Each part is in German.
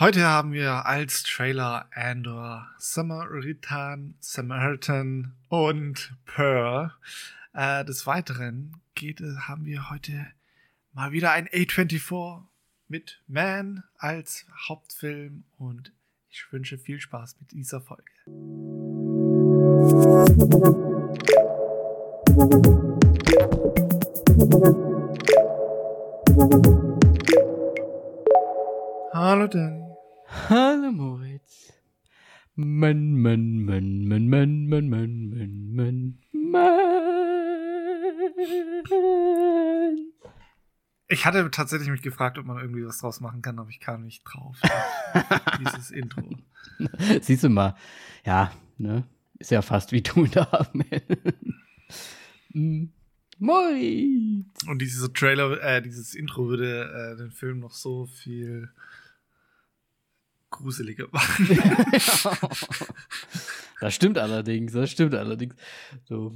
Heute haben wir als Trailer Andor, Samaritan, Samaritan und Pearl. Äh, des Weiteren geht, haben wir heute mal wieder ein A24 mit Man als Hauptfilm und ich wünsche viel Spaß mit dieser Folge. Hallo Danny. Hallo Moritz. Mann, Mann, Mann, Mann, Mann, Mann, Mann, Mann, Mann, Mann. Ich hatte tatsächlich mich gefragt, ob man irgendwie was draus machen kann, aber ich kam nicht drauf. Dieses Intro. Siehst du mal, ja, ne? Ist ja fast wie du da. Moritz. Und dieses Trailer, äh, dieses Intro würde äh, den Film noch so viel gruseliger machen. das stimmt allerdings, das stimmt allerdings. So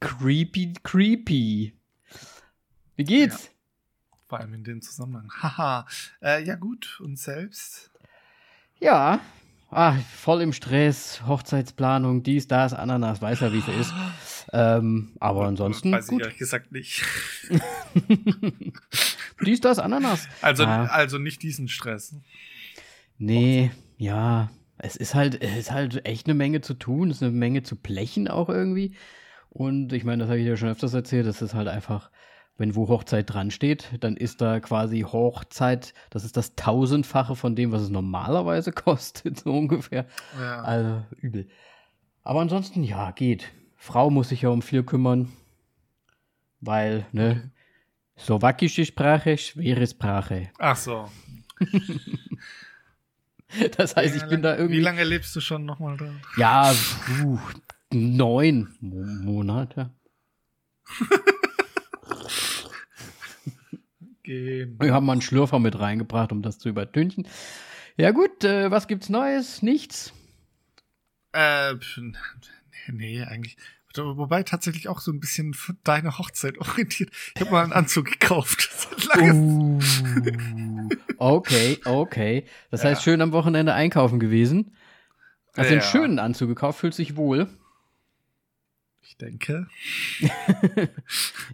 creepy, creepy. Wie geht's? Ja. Vor allem in dem Zusammenhang. Haha. äh, ja, gut. Und selbst? Ja. Ah, voll im Stress, Hochzeitsplanung, dies, das, Ananas, weiß ja, wie es ist. Ähm, aber ansonsten. Weiß gut. ich ehrlich gesagt nicht. dies, das, Ananas. Also, ah. also nicht diesen Stress. Nee, ja. Es ist halt, es ist halt echt eine Menge zu tun, es ist eine Menge zu blechen auch irgendwie. Und ich meine, das habe ich dir schon öfters erzählt, das ist halt einfach, wenn wo Hochzeit dran steht, dann ist da quasi Hochzeit, das ist das tausendfache von dem, was es normalerweise kostet, so ungefähr. Ja. Also übel. Aber ansonsten, ja, geht. Frau muss sich ja um viel kümmern, weil, ne, slowakische Sprache, schwere Sprache. Ach so. Das heißt, ich bin da irgendwie. Wie lange lebst du schon nochmal da? Ja, uh, neun Monate. Gehen. Wir haben mal einen Schlürfer mit reingebracht, um das zu übertünchen. Ja gut, äh, was gibt's Neues? Nichts? Äh, nee, eigentlich. Wobei tatsächlich auch so ein bisschen für deine Hochzeit orientiert. Ich habe mal einen Anzug gekauft. Uh, okay, okay. Das ja. heißt, schön am Wochenende einkaufen gewesen. Hast du ja. einen schönen Anzug gekauft, fühlt sich wohl. Ich denke.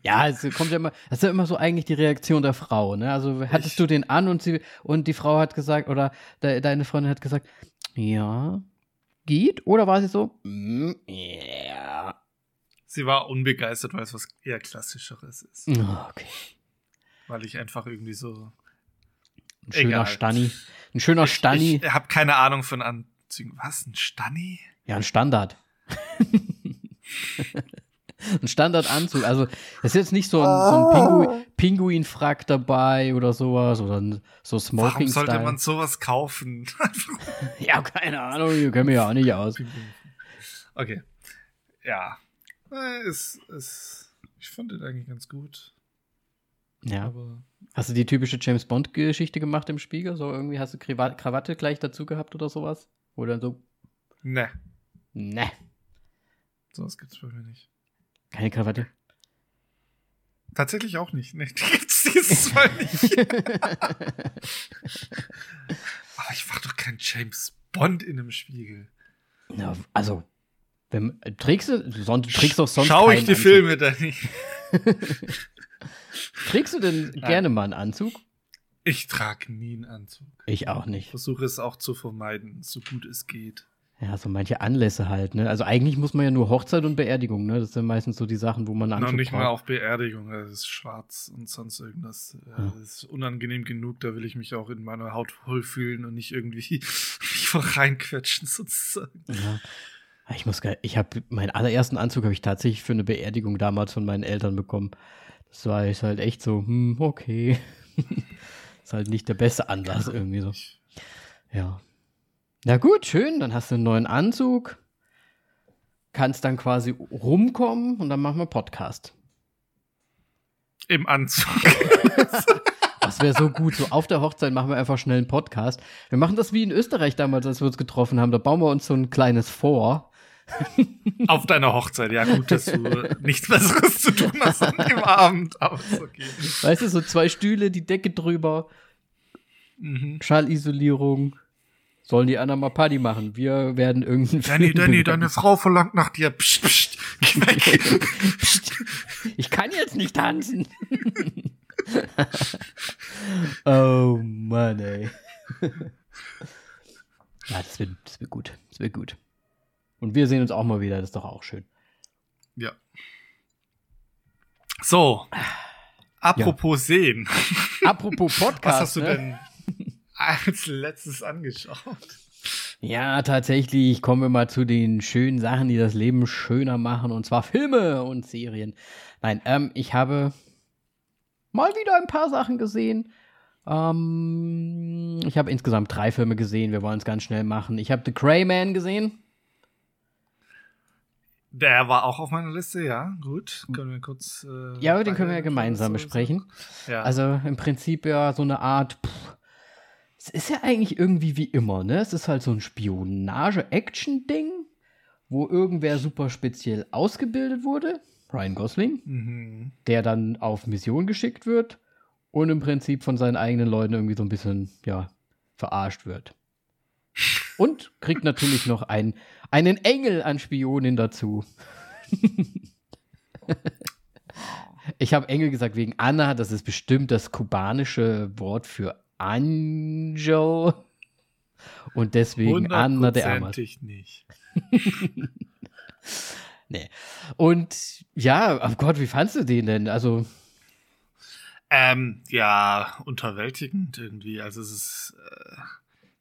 ja, es kommt ja immer, das ist ja immer so eigentlich die Reaktion der Frau, ne? Also hattest ich, du den an und sie und die Frau hat gesagt oder de, deine Freundin hat gesagt, ja, geht? Oder war sie so, mm, ja, Sie war unbegeistert, weil es was eher Klassischeres ist. Oh, okay. Weil ich einfach irgendwie so. Ein schöner Egal. Stanni. Ein schöner ich, Stanni. Ich habe keine Ahnung von Anzügen. Was? Ein Stanni? Ja, ein Standard. ein Standardanzug. Also, es ist jetzt nicht so ein, so ein Pingu Pinguin-Frack dabei oder sowas oder ein, so smoking Warum sollte man sowas kaufen? ja, keine Ahnung. Wir kennen mich ja auch nicht aus. Okay. Ja. Äh, ist, ist, ich fand den eigentlich ganz gut. Ja. Aber hast du die typische James Bond-Geschichte gemacht im Spiegel? So irgendwie hast du Krawatte gleich dazu gehabt oder sowas? Oder so? Ne. Ne. Sowas gibt's bei mir nicht. Keine Krawatte? Tatsächlich auch nicht. Ne, die gibt's dieses Mal nicht. Aber ich mach doch keinen James Bond in einem Spiegel. Ja, also, wenn, trägst du, sonst, trägst doch sonst Schau ich die Anzug. Filme da nicht. trägst du denn Nein. gerne mal einen Anzug? Ich trage nie einen Anzug. Ich auch nicht. Ich versuche es auch zu vermeiden, so gut es geht. Ja, so manche Anlässe halt, ne? Also eigentlich muss man ja nur Hochzeit und Beerdigung, ne? Das sind meistens so die Sachen, wo man Anzug Noch nicht braucht. mal auf Beerdigung, das ist schwarz und sonst irgendwas. Ja. Das ist unangenehm genug, da will ich mich auch in meiner Haut wohlfühlen und nicht irgendwie mich reinquetschen sozusagen. Ja. Ich muss ich habe meinen allerersten Anzug habe ich tatsächlich für eine Beerdigung damals von meinen Eltern bekommen. Das war ich halt echt so, hm, okay. ist halt nicht der beste Anlass irgendwie so. Ja. Na gut, schön, dann hast du einen neuen Anzug. Kannst dann quasi rumkommen und dann machen wir Podcast. Im Anzug. Das wäre so gut. So auf der Hochzeit machen wir einfach schnell einen Podcast. Wir machen das wie in Österreich damals, als wir uns getroffen haben. Da bauen wir uns so ein kleines Vor Auf deiner Hochzeit, ja gut, dass du nichts Besseres zu tun hast an dem Abend, aber ist okay. Weißt du, so zwei Stühle, die Decke drüber. mhm. Schallisolierung. Sollen die anderen mal Party machen? Wir werden irgendeinen Danny, Film Danny, deine Frau verlangt nach dir. Psst, psst, geh weg. psst, ich kann jetzt nicht tanzen. oh Mann, ey. Ja, das wird, das wird gut. Das wird gut. Und wir sehen uns auch mal wieder, das ist doch auch schön. Ja. So. Apropos ja. sehen. Apropos Podcast. Was hast du ne? denn als letztes angeschaut? Ja, tatsächlich kommen wir mal zu den schönen Sachen, die das Leben schöner machen, und zwar Filme und Serien. Nein, ähm, ich habe mal wieder ein paar Sachen gesehen. Ähm, ich habe insgesamt drei Filme gesehen. Wir wollen es ganz schnell machen. Ich habe The Grey Man gesehen. Der war auch auf meiner Liste, ja. Gut, können wir kurz. Äh, ja, den können wir ja gemeinsam besprechen. Ja. Also im Prinzip ja so eine Art. Pff, es ist ja eigentlich irgendwie wie immer, ne? Es ist halt so ein Spionage-Action-Ding, wo irgendwer super speziell ausgebildet wurde. Ryan Gosling, mhm. der dann auf Mission geschickt wird und im Prinzip von seinen eigenen Leuten irgendwie so ein bisschen, ja, verarscht wird. Und kriegt natürlich noch ein, einen Engel an Spionin dazu. ich habe Engel gesagt wegen Anna, das ist bestimmt das kubanische Wort für Angel. Und deswegen Anna der Arme. nicht. nee. Und ja, oh Gott, wie fandst du den denn? Also. Ähm, ja, unterwältigend irgendwie. Also es ist, äh,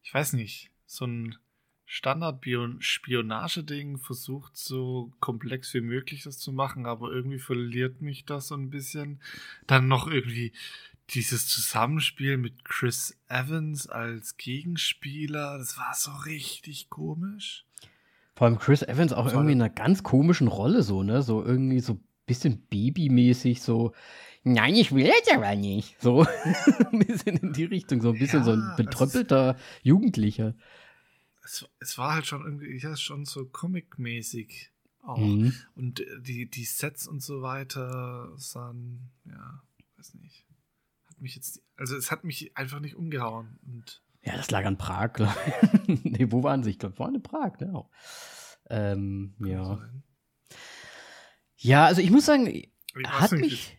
ich weiß nicht, so ein Standard-Spionageding versucht so komplex wie möglich das zu machen, aber irgendwie verliert mich das so ein bisschen. Dann noch irgendwie dieses Zusammenspiel mit Chris Evans als Gegenspieler, das war so richtig komisch. Vor allem Chris Evans auch irgendwie in einer ganz komischen Rolle, so, ne? So irgendwie so ein bisschen babymäßig, so, nein, ich will jetzt aber nicht. So ein bisschen in die Richtung, so ein bisschen ja, so ein betröppelter Jugendlicher es, es war halt schon irgendwie, ja, schon so Comic-mäßig auch. Mhm. Und die, die Sets und so weiter sahen, ja, weiß nicht. Hat mich jetzt, also es hat mich einfach nicht umgehauen. Und ja, das lag an Prag, glaube ich. nee, wo waren sie? Ich glaube, in Prag, ne? Ähm, ja. Sein. Ja, also ich muss sagen, ich hat mich,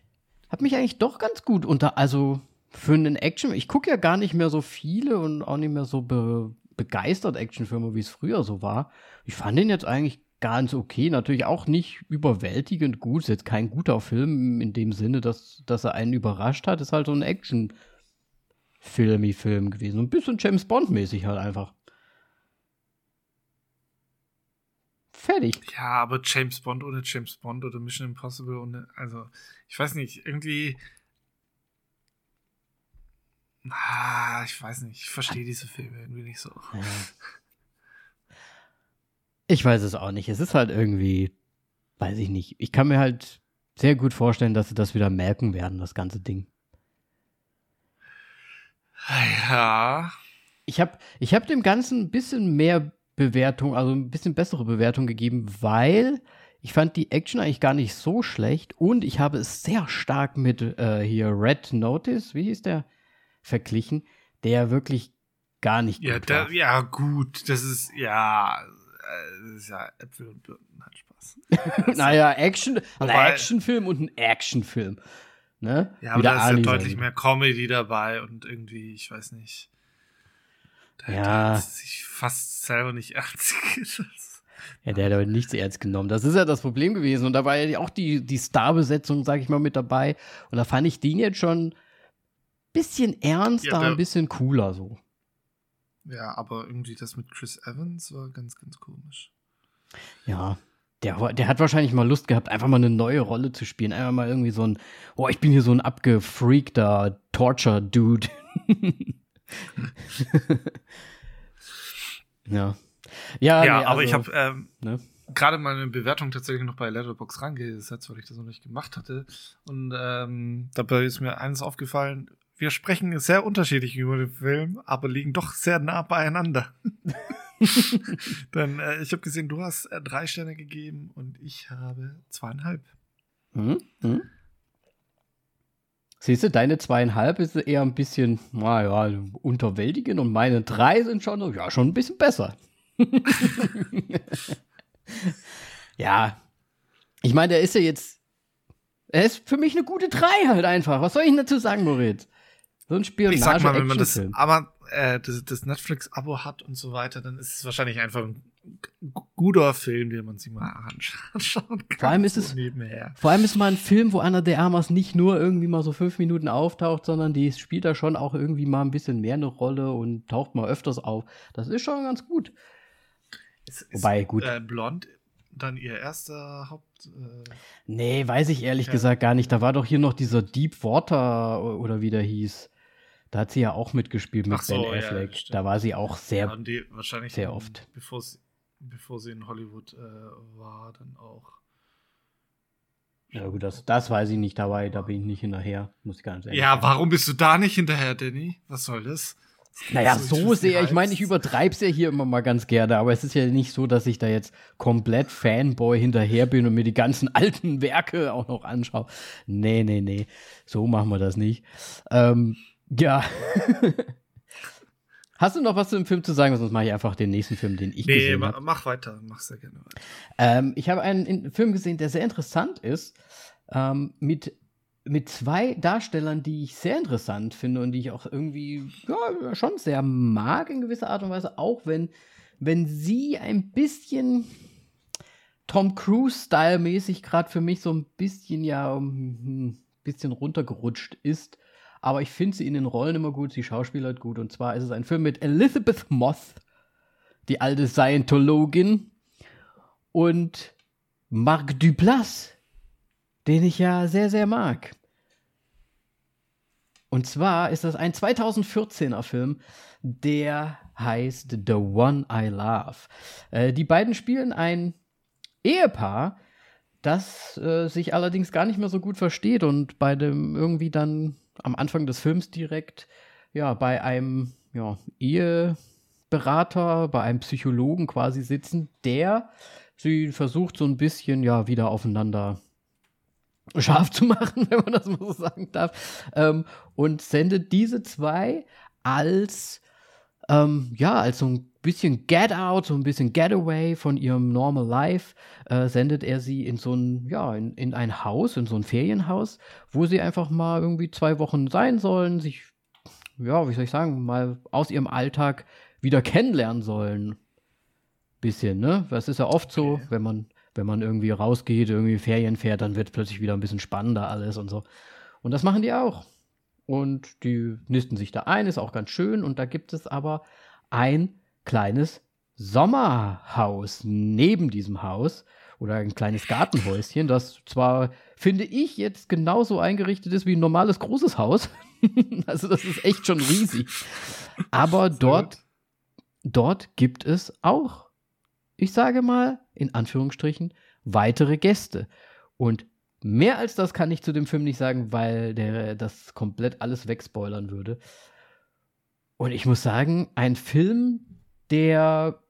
hat mich eigentlich doch ganz gut unter, also für einen Action, ich gucke ja gar nicht mehr so viele und auch nicht mehr so be, begeistert Actionfilme, wie es früher so war. Ich fand den jetzt eigentlich ganz okay. Natürlich auch nicht überwältigend gut. Ist jetzt kein guter Film in dem Sinne, dass, dass er einen überrascht hat. Ist halt so ein Action-Filmi-Film gewesen. Ein bisschen James Bond-mäßig halt einfach. Fertig. Ja, aber James Bond ohne James Bond oder Mission Impossible ohne, also, ich weiß nicht, irgendwie Ah, ich weiß nicht. Ich verstehe diese Filme irgendwie nicht so. Ja. Ich weiß es auch nicht. Es ist halt irgendwie, weiß ich nicht. Ich kann mir halt sehr gut vorstellen, dass sie das wieder merken werden, das ganze Ding. Ja. Ich habe ich hab dem Ganzen ein bisschen mehr Bewertung, also ein bisschen bessere Bewertung gegeben, weil ich fand die Action eigentlich gar nicht so schlecht und ich habe es sehr stark mit äh, hier Red Notice, wie hieß der? Verglichen, der wirklich gar nicht ja, gut da, war. Ja, gut, das ist, ja, äh, das ist ja Äpfel und Birnen, hat Spaß. naja, Action, ein Actionfilm und ein Actionfilm. Ne? Ja, aber da ist ja deutlich mehr Comedy dabei und irgendwie, ich weiß nicht. Da ja. hat sich fast selber nicht ernst genommen. Ja, der hat aber nichts ernst genommen. Das ist ja das Problem gewesen. Und da war ja auch die, die Starbesetzung, sag ich mal, mit dabei. Und da fand ich den jetzt schon bisschen ernster, ja, ein bisschen cooler so. Ja, aber irgendwie das mit Chris Evans war ganz, ganz komisch. Ja, der, der hat wahrscheinlich mal Lust gehabt, einfach mal eine neue Rolle zu spielen. Einfach mal irgendwie so ein, oh, ich bin hier so ein abgefreakter Torture-Dude. ja. Ja, ja nee, aber also, ich habe ähm, ne? gerade meine Bewertung tatsächlich noch bei Letterbox rangesetzt, weil ich das noch nicht gemacht hatte. Und ähm, dabei ist mir eines aufgefallen, wir sprechen sehr unterschiedlich über den Film, aber liegen doch sehr nah beieinander. Denn äh, ich habe gesehen, du hast äh, drei Sterne gegeben und ich habe zweieinhalb. Mhm. Mhm. Siehst du, deine zweieinhalb ist eher ein bisschen, naja, unterwältigend und meine drei sind schon, ja, schon ein bisschen besser. ja. Ich meine, der ist ja jetzt, er ist für mich eine gute drei halt einfach. Was soll ich denn dazu sagen, Moritz? So ein Spionage Ich sag mal, wenn man das, aber äh, das, das Netflix-Abo hat und so weiter, dann ist es wahrscheinlich einfach ein guter Film, den man sich mal anschauen kann. Vor allem ist es, nebenher. vor allem ist mal ein Film, wo Anna de Armas nicht nur irgendwie mal so fünf Minuten auftaucht, sondern die spielt da schon auch irgendwie mal ein bisschen mehr eine Rolle und taucht mal öfters auf. Das ist schon ganz gut. Ist, Wobei, gut. Äh, Blond dann ihr erster Haupt. Äh nee, weiß ich ehrlich ja. gesagt gar nicht. Da war doch hier noch dieser Deep Water oder wie der hieß. Da hat sie ja auch mitgespielt mit so, Ben Affleck. Ja, da war sie auch sehr, wahrscheinlich sehr oft. Bevor sie, bevor sie in Hollywood äh, war, dann auch. Ja gut, das, das weiß ich nicht dabei, da bin ich nicht hinterher, muss ich ganz ehrlich Ja, sagen. warum bist du da nicht hinterher, Danny? Was soll das? Naja, so, so sehr, ich meine, ich übertreibe es ja hier immer mal ganz gerne, aber es ist ja nicht so, dass ich da jetzt komplett Fanboy hinterher bin und mir die ganzen alten Werke auch noch anschaue. Nee, nee, nee, so machen wir das nicht. Ähm, ja. Hast du noch was zu dem Film zu sagen? Sonst mache ich einfach den nächsten Film, den ich nee, gesehen habe. Nee, mach weiter. Mach sehr gerne weiter. Ähm, ich habe einen Film gesehen, der sehr interessant ist. Ähm, mit, mit zwei Darstellern, die ich sehr interessant finde und die ich auch irgendwie ja, schon sehr mag in gewisser Art und Weise. Auch wenn, wenn sie ein bisschen Tom Cruise-Style-mäßig gerade für mich so ein bisschen ja ein hm, bisschen runtergerutscht ist. Aber ich finde sie in den Rollen immer gut, sie schauspielert gut. Und zwar ist es ein Film mit Elizabeth Moth, die alte Scientologin, und Marc Duplass, den ich ja sehr, sehr mag. Und zwar ist das ein 2014er Film, der heißt The One I Love. Äh, die beiden spielen ein Ehepaar, das äh, sich allerdings gar nicht mehr so gut versteht und bei dem irgendwie dann am Anfang des Films direkt ja bei einem ja, Eheberater, bei einem Psychologen quasi sitzen, der sie versucht so ein bisschen ja wieder aufeinander scharf zu machen, wenn man das mal so sagen darf, ähm, und sendet diese zwei als ähm, ja als so ein bisschen Get Out, so ein bisschen Getaway von ihrem Normal Life, äh, sendet er sie in so ein, ja, in, in ein Haus, in so ein Ferienhaus, wo sie einfach mal irgendwie zwei Wochen sein sollen, sich, ja, wie soll ich sagen, mal aus ihrem Alltag wieder kennenlernen sollen. Bisschen, ne? Das ist ja oft so, okay. wenn man, wenn man irgendwie rausgeht, irgendwie Ferien fährt, dann wird es plötzlich wieder ein bisschen spannender alles und so. Und das machen die auch. Und die nisten sich da ein, ist auch ganz schön. Und da gibt es aber ein kleines Sommerhaus neben diesem Haus oder ein kleines Gartenhäuschen, das zwar, finde ich, jetzt genauso eingerichtet ist wie ein normales großes Haus. also das ist echt schon riesig. Aber dort, dort gibt es auch, ich sage mal, in Anführungsstrichen, weitere Gäste. Und mehr als das kann ich zu dem Film nicht sagen, weil der das komplett alles wegspoilern würde. Und ich muss sagen, ein Film, der,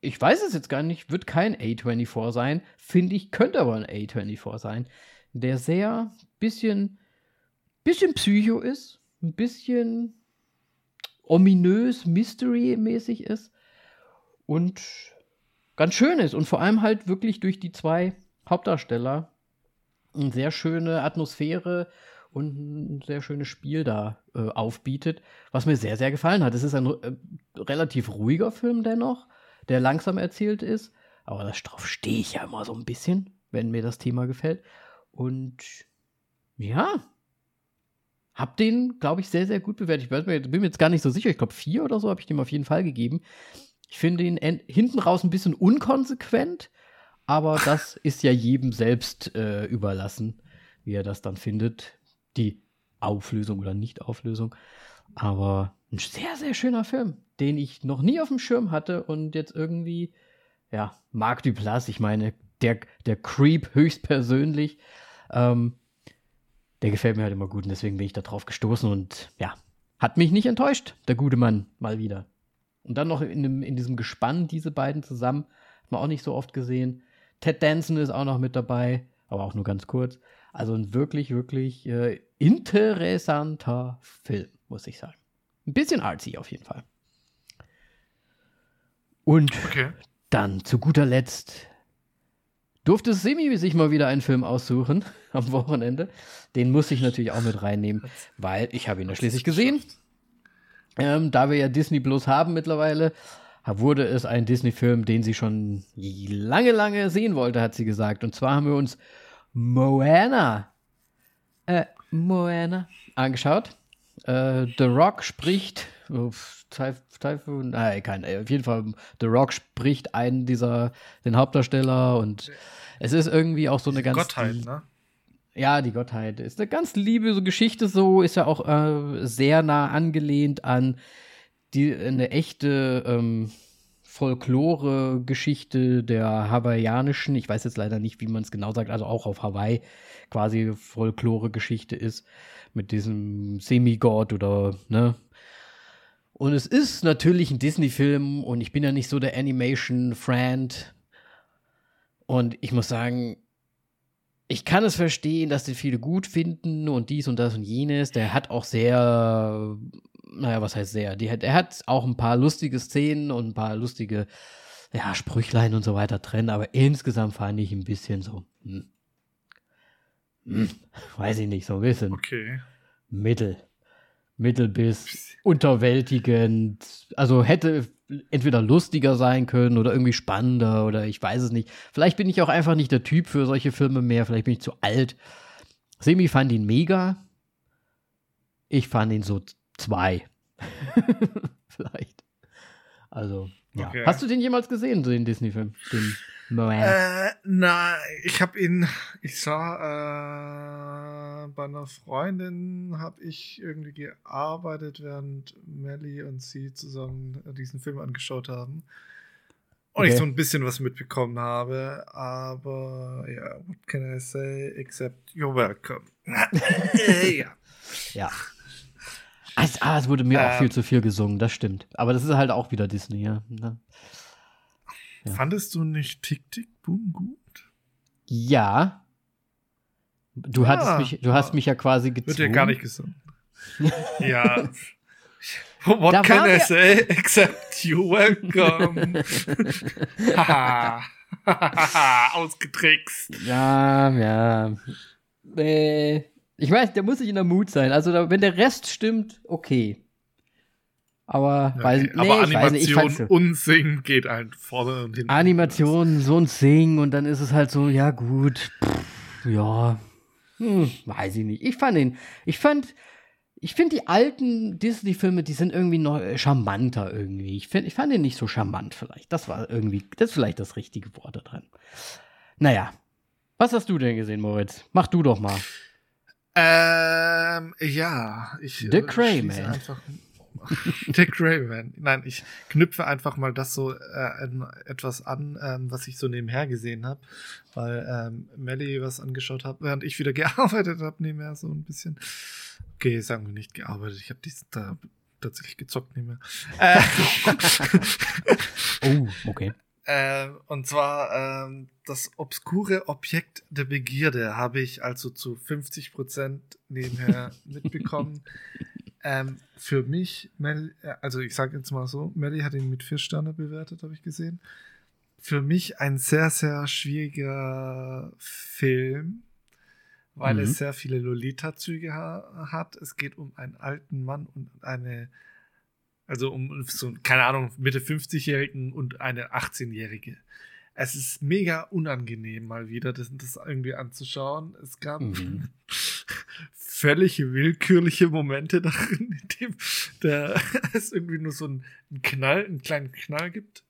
ich weiß es jetzt gar nicht, wird kein A24 sein, finde ich, könnte aber ein A24 sein, der sehr bisschen, bisschen Psycho ist, ein bisschen ominös, Mystery-mäßig ist und ganz schön ist und vor allem halt wirklich durch die zwei Hauptdarsteller eine sehr schöne Atmosphäre und ein sehr schönes Spiel da äh, aufbietet, was mir sehr, sehr gefallen hat. Es ist ein äh, relativ ruhiger Film dennoch, der langsam erzählt ist, aber darauf stehe ich ja immer so ein bisschen, wenn mir das Thema gefällt. Und ja, hab den, glaube ich, sehr, sehr gut bewertet. Ich bin mir jetzt gar nicht so sicher. Ich glaube, vier oder so habe ich dem auf jeden Fall gegeben. Ich finde ihn hinten raus ein bisschen unkonsequent, aber das ist ja jedem selbst äh, überlassen, wie er das dann findet die Auflösung oder Nicht-Auflösung. Aber ein sehr, sehr schöner Film, den ich noch nie auf dem Schirm hatte und jetzt irgendwie, ja, Marc Duplass, ich meine, der, der Creep höchstpersönlich, ähm, der gefällt mir halt immer gut und deswegen bin ich da drauf gestoßen und ja, hat mich nicht enttäuscht, der gute Mann, mal wieder. Und dann noch in, dem, in diesem Gespann, diese beiden zusammen, hat man auch nicht so oft gesehen. Ted Danson ist auch noch mit dabei, aber auch nur ganz kurz. Also ein wirklich, wirklich äh, interessanter Film, muss ich sagen. Ein bisschen artsy auf jeden Fall. Und okay. dann zu guter Letzt durfte Simi sich mal wieder einen Film aussuchen am Wochenende. Den muss ich natürlich auch mit reinnehmen, weil ich habe ihn ja schließlich gesehen. Ähm, da wir ja Disney Plus haben mittlerweile, wurde es ein Disney-Film, den sie schon lange, lange sehen wollte, hat sie gesagt. Und zwar haben wir uns Moana, äh, Moana angeschaut. Äh, The Rock spricht, oh, Typhoon, nein, kein, auf jeden Fall, The Rock spricht einen dieser, den Hauptdarsteller und es ist irgendwie auch so eine ganz. Gottheit, ne? Ja, die Gottheit. Ist eine ganz liebe so Geschichte, so ist ja auch äh, sehr nah angelehnt an die eine echte ähm, Folklore-Geschichte der hawaiianischen, ich weiß jetzt leider nicht, wie man es genau sagt, also auch auf Hawaii quasi Folklore-Geschichte ist mit diesem Semigott oder ne. Und es ist natürlich ein Disney-Film und ich bin ja nicht so der Animation-Friend. Und ich muss sagen, ich kann es verstehen, dass den viele gut finden und dies und das und jenes. Der hat auch sehr, naja, was heißt sehr? Die, er hat auch ein paar lustige Szenen und ein paar lustige, ja, Sprüchlein und so weiter drin, aber insgesamt fand ich ein bisschen so, hm, hm, weiß ich nicht, so ein bisschen. Okay. Mittel. Mittel bis unterwältigend. Also hätte entweder lustiger sein können oder irgendwie spannender oder ich weiß es nicht. Vielleicht bin ich auch einfach nicht der Typ für solche Filme mehr, vielleicht bin ich zu alt. Semi fand ihn mega. Ich fand ihn so zwei. vielleicht. Also, ja. Okay. Hast du den jemals gesehen, so den Disney-Film? Den äh, na, ich habe ihn, ich sah äh, bei einer Freundin, habe ich irgendwie gearbeitet, während Melly und sie zusammen diesen Film angeschaut haben. Und okay. ich so ein bisschen was mitbekommen habe, aber ja, what can I say except you're welcome. ja. Ja. Also, ah, es wurde mir ähm, auch viel zu viel gesungen, das stimmt. Aber das ist halt auch wieder Disney, ja. Ja. Fandest du nicht Tick Tick Boom gut? Ja. Du ja. hattest mich, du hast mich ja quasi gezwungen. Wird ja gar nicht gesungen. ja. What da can I say except you're welcome? Ausgetrickst. Ja, ja. Äh, ich weiß, der muss sich in der Mut sein. Also, wenn der Rest stimmt, okay. Aber, okay, weil, nee, aber Animation nicht, und Singen geht halt vorne und hinten. Animation, so ein Singen und dann ist es halt so, ja gut, pff, ja, hm, weiß ich nicht. Ich fand ihn, ich fand, ich finde die alten Disney-Filme, die sind irgendwie noch charmanter irgendwie. Ich, find, ich fand ihn nicht so charmant vielleicht. Das war irgendwie, das ist vielleicht das richtige Wort da drin. Naja, was hast du denn gesehen, Moritz? Mach du doch mal. Ähm, ja, ich. The Crayman. Einfach Dick Rayman. Nein, ich knüpfe einfach mal das so äh, etwas an, ähm, was ich so nebenher gesehen habe, weil ähm, Melly was angeschaut hat, während ich wieder gearbeitet habe, nebenher so ein bisschen. Okay, sagen wir nicht gearbeitet. Ich habe da tatsächlich gezockt nebenher. Äh, oh, okay. Äh, und zwar ähm, das obskure Objekt der Begierde habe ich also zu 50 Prozent nebenher mitbekommen. Ähm, für mich, Mel, äh, also ich sage jetzt mal so, Melly hat ihn mit vier Sterne bewertet, habe ich gesehen. Für mich ein sehr, sehr schwieriger Film, weil mhm. es sehr viele Lolita-Züge ha hat. Es geht um einen alten Mann und eine, also um so, keine Ahnung, Mitte 50-Jährigen und eine 18-Jährige es ist mega unangenehm, mal wieder das, das irgendwie anzuschauen. Es gab mhm. völlig willkürliche Momente darin, in dem der, es irgendwie nur so einen, Knall, einen kleinen Knall gibt.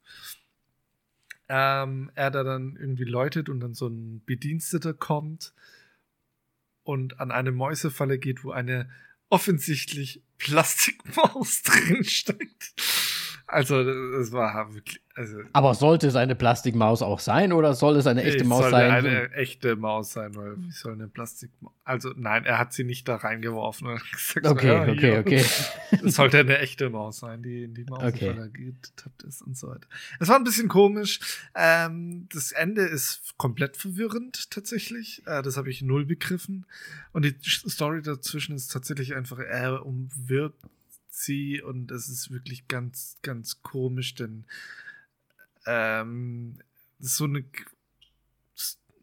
Ähm, er da dann irgendwie läutet und dann so ein Bediensteter kommt und an eine Mäusefalle geht, wo eine offensichtlich Plastikmaus drin steckt. Also, es war wirklich. Also, Aber sollte es eine Plastikmaus auch sein oder soll es eine echte Maus sollte sein? eine echte Maus sein, weil wie soll eine Plastikmaus. Also, nein, er hat sie nicht da reingeworfen. und gesagt, so, Okay, ja, okay, hier. okay. Es sollte eine echte Maus sein, die in die Maus Okay. getappt ist und so weiter. Es war ein bisschen komisch. Ähm, das Ende ist komplett verwirrend tatsächlich. Äh, das habe ich null begriffen. Und die Story dazwischen ist tatsächlich einfach, er umwirbt sie und es ist wirklich ganz, ganz komisch, denn ähm, so eine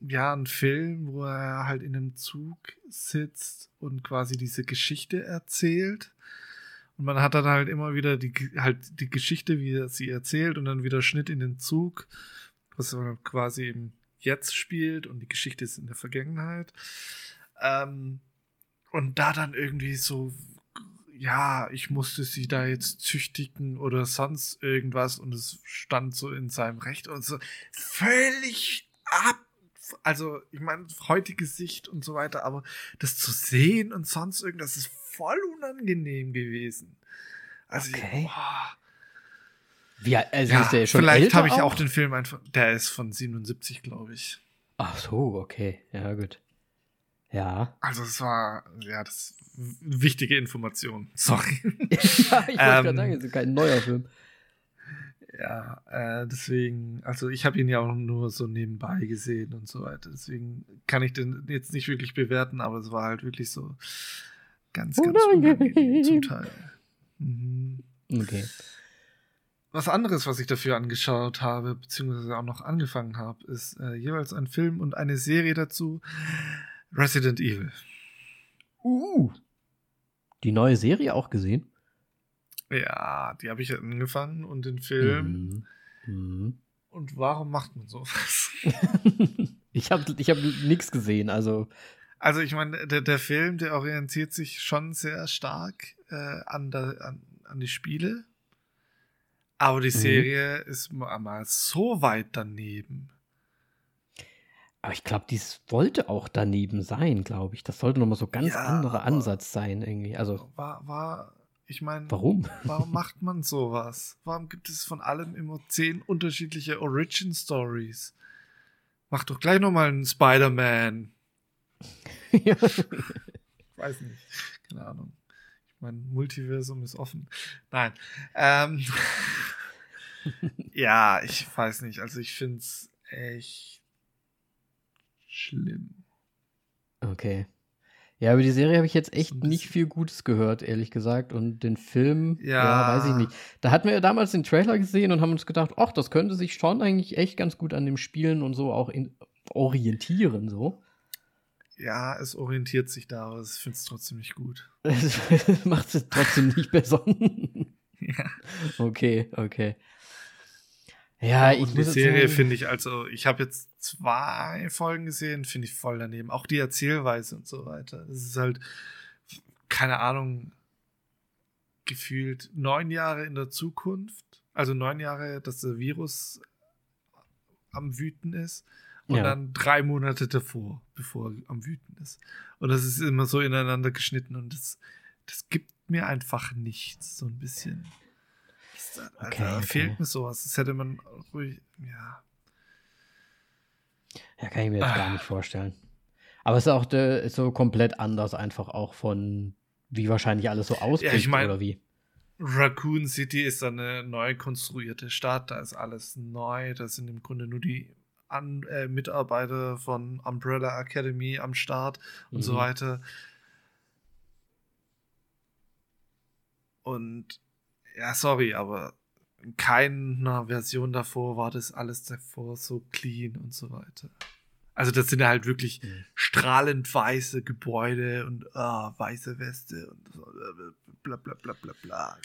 ja, ein Film, wo er halt in einem Zug sitzt und quasi diese Geschichte erzählt. Und man hat dann halt immer wieder die, halt die Geschichte, wie er sie erzählt, und dann wieder Schnitt in den Zug, was dann quasi im Jetzt spielt und die Geschichte ist in der Vergangenheit. Ähm, und da dann irgendwie so, ja, ich musste sie da jetzt züchtigen oder sonst irgendwas und es stand so in seinem Recht und so völlig ab. Also, ich meine, heutige Sicht und so weiter, aber das zu sehen und sonst irgendwas ist voll unangenehm gewesen. Also, Okay. boah. Wie, also ja, ist der schon vielleicht habe ich auch den Film einfach, der ist von 77, glaube ich. Ach so, okay. Ja, gut. Ja. Also, es war, ja, das wichtige Information. Sorry. ja ich wollte Ähm, gerade sagen, es ist kein neuer Film. Ja, äh, deswegen, also ich habe ihn ja auch nur so nebenbei gesehen und so weiter. Deswegen kann ich den jetzt nicht wirklich bewerten, aber es war halt wirklich so ganz, ganz unangenehm zum Teil. Mhm. Okay. Was anderes, was ich dafür angeschaut habe, beziehungsweise auch noch angefangen habe, ist äh, jeweils ein Film und eine Serie dazu. Resident Evil. Uh. Die neue Serie auch gesehen? Ja, die habe ich angefangen und den Film. Mhm. Mhm. Und warum macht man sowas? ich habe ich hab nichts gesehen, also. Also ich meine, der, der Film, der orientiert sich schon sehr stark äh, an, der, an, an die Spiele. Aber die Mhm. Serie ist mal, mal so weit daneben. Aber ich glaube, dies wollte auch daneben sein, glaube ich. Das sollte nochmal so ganz Ja, anderer Ansatz sein, irgendwie. Also, War, war, ich meine, warum? warum macht man sowas? Warum gibt es von allem immer zehn unterschiedliche Origin Stories? Mach doch gleich nochmal einen Spider-Man. ja. Weiß nicht. Keine Ahnung. Ich meine, Multiversum ist offen. Nein. Ähm, ja, ich weiß nicht. Also ich finde es echt schlimm. Okay. Ja, über die Serie habe ich jetzt echt nicht viel Gutes gehört, ehrlich gesagt. Und den Film, ja. Ja. weiß ich nicht. Da hatten wir ja damals den Trailer gesehen und haben uns gedacht, ach, das könnte sich schon eigentlich echt ganz gut an dem Spielen und so auch orientieren, so. Ja, es orientiert sich da, aber ich finde es trotzdem nicht gut. Das macht es trotzdem nicht besser. Ja. okay, okay. Ja, ich Und die Serie finde ich also, ich habe jetzt zwei Folgen gesehen, finde ich voll daneben. Auch die Erzählweise und so weiter. Es ist halt, keine Ahnung, gefühlt neun Jahre in der Zukunft. Also neun Jahre, dass der Virus am Wüten ist. Und Ja. dann drei Monate davor, bevor er am Wüten ist. Und das ist immer so ineinander geschnitten und das, das gibt mir einfach nichts, so ein bisschen. Das, Alter, Okay, da okay. fehlt mir sowas. Das hätte man ruhig, ja. Ja, kann ich mir jetzt Ah. gar nicht vorstellen. Aber es ist auch äh, so komplett anders, einfach auch von wie wahrscheinlich alles so ausbricht ich mein- oder wie. Raccoon City ist dann eine neu konstruierte Stadt, da ist alles neu, da sind im Grunde nur die An äh, Mitarbeiter von Umbrella Academy am Start und so Mhm. weiter. Und ja, sorry, aber in keiner Version davor war das alles davor so clean und so weiter. Also das sind ja halt wirklich Mhm. strahlend weiße Gebäude und ah, weiße Weste und so, bla bla bla bla bla.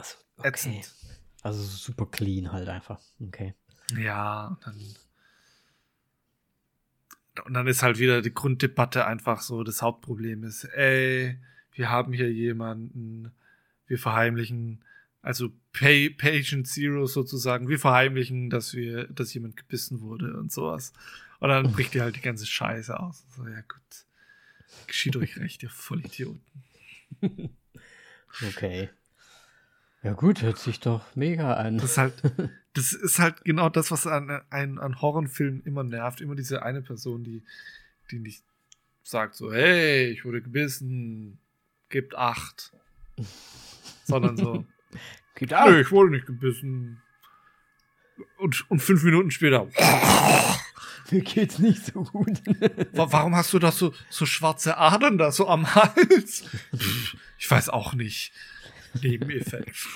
Ist okay. Ätzend. Also super clean halt einfach. Okay. Ja, und dann. Und dann ist halt wieder die Grunddebatte einfach so, das Hauptproblem ist, ey, wir haben hier jemanden, wir verheimlichen, also Pay, Patient Zero sozusagen, wir verheimlichen, dass wir, dass jemand gebissen wurde und sowas. Und dann bricht dir halt die ganze Scheiße aus. So, ja gut. Geschieht euch recht, ihr Vollidioten. Okay. Ja gut, hört sich doch mega an. Das ist halt, das ist halt genau das, was an, an, an Horrorfilmen immer nervt. Immer diese eine Person, die, die nicht sagt so, hey, ich wurde gebissen, gibt acht. Sondern so, Gibt nö, ich wurde nicht gebissen. Und, und fünf Minuten später, Mir geht's nicht so gut. wa- warum hast du da so, so schwarze Adern da so am Hals? Ich weiß auch nicht. Nebeneffekt.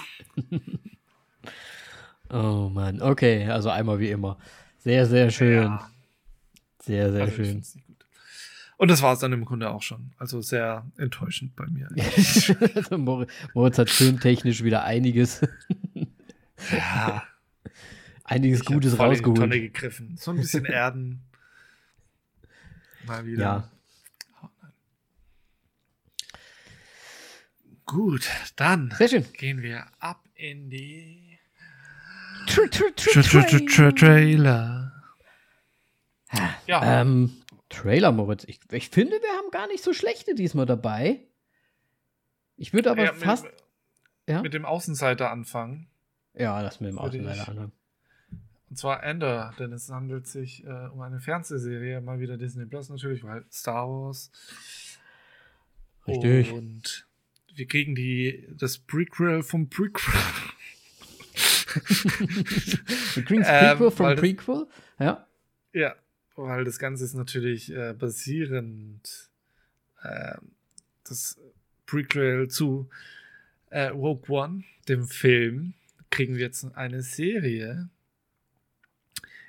oh Mann, okay, also einmal wie immer. Sehr, sehr schön. Ja. Sehr, sehr Also ich schön. Und das war es dann im Grunde auch schon. Also sehr enttäuschend bei mir. Mor- Moritz hat filmtechnisch wieder einiges, Ja, einiges ich Gutes die Tonne rausgeholt. gegriffen. So ein bisschen Erden. Mal wieder. Ja. Gut, dann Sehr schön. gehen wir ab in die Tr tr tr Tra- tra- tra-. Trailer. Ja, Ähm, Trailer, Moritz. Ich, ich finde, wir haben gar nicht so schlechte diesmal dabei. Ich würde aber ja, mit, fast. Ja? mit dem Außenseiter anfangen. ja, das mit dem Außenseiter anfangen. Und zwar Ender, denn es handelt sich äh, um eine Fernsehserie, mal wieder Disney Plus natürlich, weil Star Wars. Richtig. Und wir kriegen die, das Prequel vom Prequel. Du kriegst Ähm, Prequel vom weil das- Prequel. Ja. ja, weil das Ganze ist natürlich äh, basierend äh, das Prequel zu äh, Rogue One, dem Film, kriegen wir jetzt eine Serie,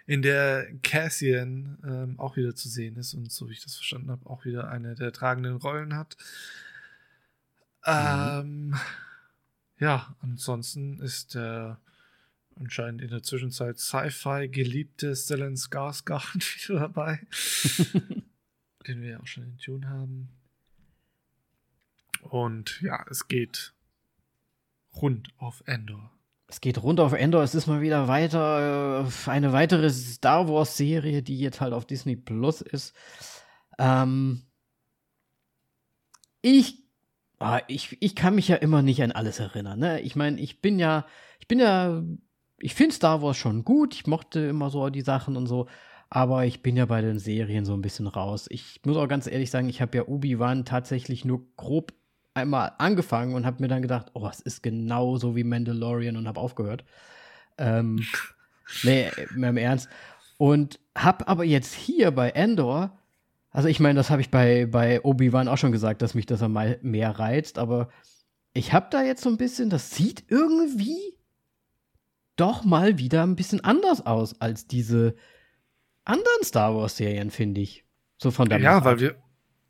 in der Cassian ähm, auch wieder zu sehen ist und so wie ich das verstanden habe, auch wieder eine der tragenden Rollen hat. Ähm, ja, ansonsten ist der anscheinend in der Zwischenzeit Sci-Fi geliebte Stellan Skarsgård wieder dabei, den wir ja auch schon in Tune haben. Und ja, es geht rund auf Endor. Es geht rund auf Endor. Es ist mal wieder weiter äh, eine weitere Star Wars Serie, die jetzt halt auf Disney Plus ist. Ähm, ich, ah, ich, ich kann mich ja immer nicht an alles erinnern. Ne? Ich meine, ich bin ja, ich bin ja, ich finde Star Wars schon gut. Ich mochte immer so die Sachen und so. Aber ich bin ja bei den Serien so ein bisschen raus. Ich muss auch ganz ehrlich sagen, ich habe ja Obi-Wan tatsächlich nur grob einmal angefangen und habe mir dann gedacht, oh, es ist genauso wie Mandalorian und habe aufgehört. Ähm, nee, mehr im Ernst. Und habe aber jetzt hier bei Endor, also ich meine, das habe ich bei, bei Obi-Wan auch schon gesagt, dass mich das mei- mehr reizt, aber ich habe da jetzt so ein bisschen, das sieht irgendwie doch mal wieder ein bisschen anders aus als diese anderen Star Wars-Serien, finde ich. So von der Ja, Machart. weil wir,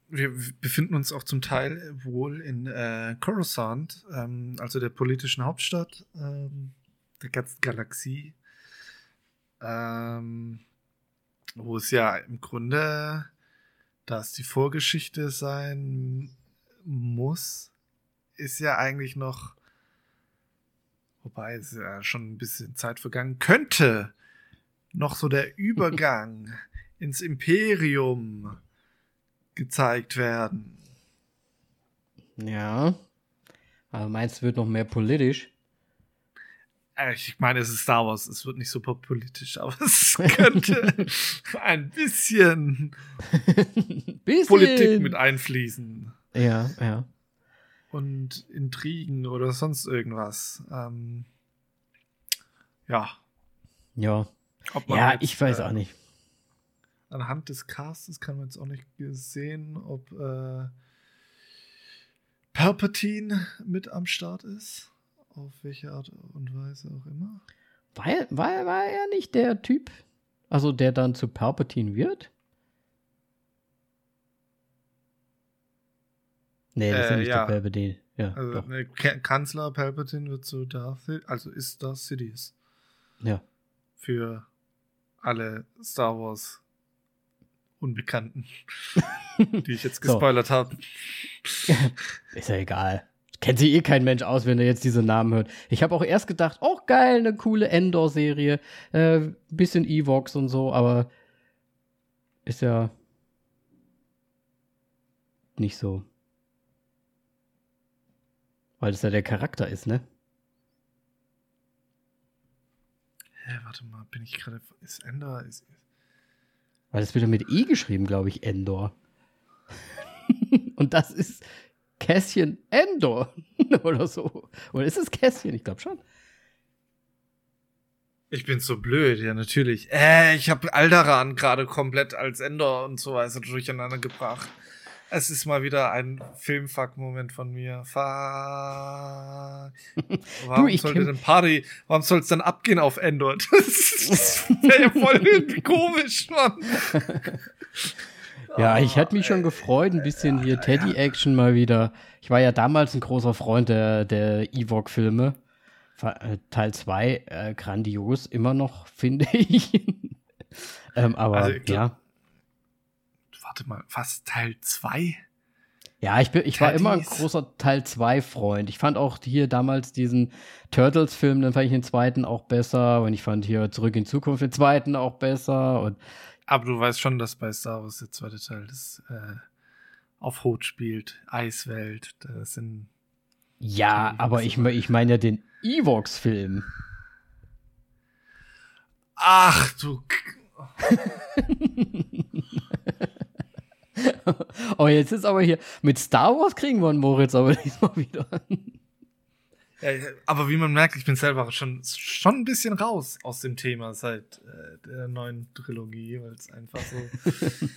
wir befinden uns auch zum Teil wohl in äh, Coruscant, ähm, also der politischen Hauptstadt ähm, der ganzen Galaxie, ähm, wo es ja im Grunde, da es die Vorgeschichte sein muss, ist ja eigentlich noch, wobei es ja schon ein bisschen Zeit vergangen könnte, noch so der Übergang ins Imperium gezeigt werden. Ja. Aber meinst du, wird noch mehr politisch? Äh, Ich meine, es ist Star Wars, es wird nicht super politisch, aber es könnte ein bisschen bisschen. Politik mit einfließen Ja, ja. Und Intrigen oder sonst irgendwas. Ähm, ja. Ja. Ob man Ja, jetzt, ich weiß äh, auch nicht. Anhand des Castes kann man jetzt auch nicht sehen, ob äh, Palpatine mit am Start ist. Auf welche Art und Weise auch immer. Er, war, er- war er nicht der Typ, also der dann zu Palpatine wird? Nee, das ist ja Äh, nicht ja. der Palpatine. Ja, Also ne, Ka- Kanzler Palpatine wird zu Darth, also ist Darth Sidious Ja. für alle Star Wars Unbekannten, die ich jetzt So. gespoilert habe. Ist ja egal. Kennt sich eh kein Mensch aus, wenn er jetzt diese Namen hört. Ich habe auch erst gedacht, oh geil, eine coole Endor-Serie, äh, bisschen Evox und so, aber ist ja nicht so. Weil das ja der Charakter ist, ne? Hä, warte mal, bin ich gerade. Ist Endor. Ist, ist Weil das wird ja mit E geschrieben, glaube ich, Endor. Und das ist Kässchen Endor oder so. Oder ist es Kässchen? Ich glaube schon. Ich bin so blöd, ja, natürlich. Äh, ich habe Aldaran gerade komplett als Endor und so weiter durcheinander gebracht. Es ist mal wieder ein Filmfuck-Moment von mir. Fuck. Warum sollte denn Party, warum soll es dann abgehen auf Endor? Das wäre ja voll komisch, Mann. Ja, ich hätte mich schon gefreut, ein bisschen hier Teddy-Action mal wieder. Ich war ja damals ein großer Freund der, der Ewok-Filme. Äh, Teil 2, äh, grandios, immer noch, finde ich. ähm, aber Also, ja. Warte mal, was, Teil 2? Ja, ich, bin, ich war immer ein großer Teil 2-Freund. Ich fand auch hier damals diesen Turtles-Film, dann fand ich den zweiten auch besser. Und ich fand hier Zurück in Zukunft den zweiten auch besser. Und Aber du weißt schon, dass bei Star Wars der zweite Teil das äh, auf Hoth spielt. Eiswelt, das sind ja, aber ich, ich meine ja den Evox-Film. Ach du. Oh, jetzt ist aber hier, mit Star Wars kriegen wir einen Moritz aber diesmal wieder. Ja, aber wie man merkt, ich bin selber schon, schon ein bisschen raus aus dem Thema seit äh, der neuen Trilogie, weil es einfach so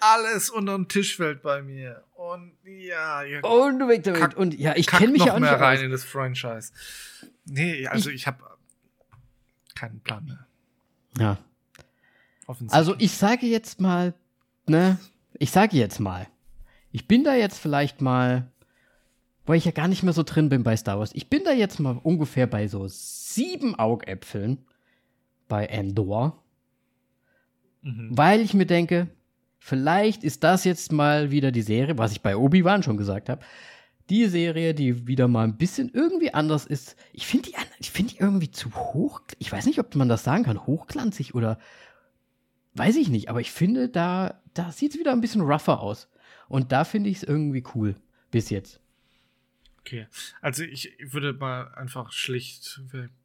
alles unter den Tisch fällt bei mir. Und ja, ihr Und weg damit. Kack- Und ja, ich kenne mich noch ja auch nicht mehr rein aus. in das Franchise. Nee, also ich habe keinen Plan mehr. Ja. Also ich sage jetzt mal, ne, ich sage jetzt mal, ich bin da jetzt vielleicht mal, weil ich ja gar nicht mehr so drin bin bei Star Wars, ich bin da jetzt mal ungefähr bei so sieben Augäpfeln bei Endor, Mhm. weil ich mir denke, vielleicht ist das jetzt mal wieder die Serie, was ich bei Obi-Wan schon gesagt habe, die Serie, die wieder mal ein bisschen irgendwie anders ist. Ich finde die, ich finde die irgendwie zu hoch. Ich weiß nicht, ob man das sagen kann, hochglanzig oder weiß ich nicht, aber ich finde, da, da sieht es wieder ein bisschen rougher aus. Und da finde ich es irgendwie cool. Bis jetzt. Okay, also ich würde mal einfach schlicht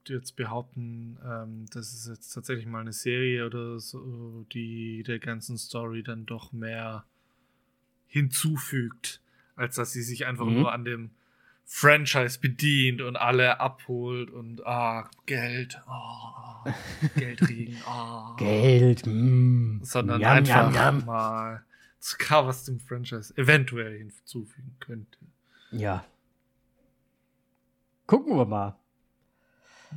jetzt behaupten, ähm, das ist jetzt tatsächlich mal eine Serie oder so, die der ganzen Story dann doch mehr hinzufügt, als dass sie sich einfach Mhm. nur an dem Franchise bedient und alle abholt und ah, Geld, ah, Geldregen, ah. Geld, mm, sondern Yum, einfach yum, yum. mal zu was dem Franchise eventuell hinzufügen könnte. Ja. Gucken wir mal.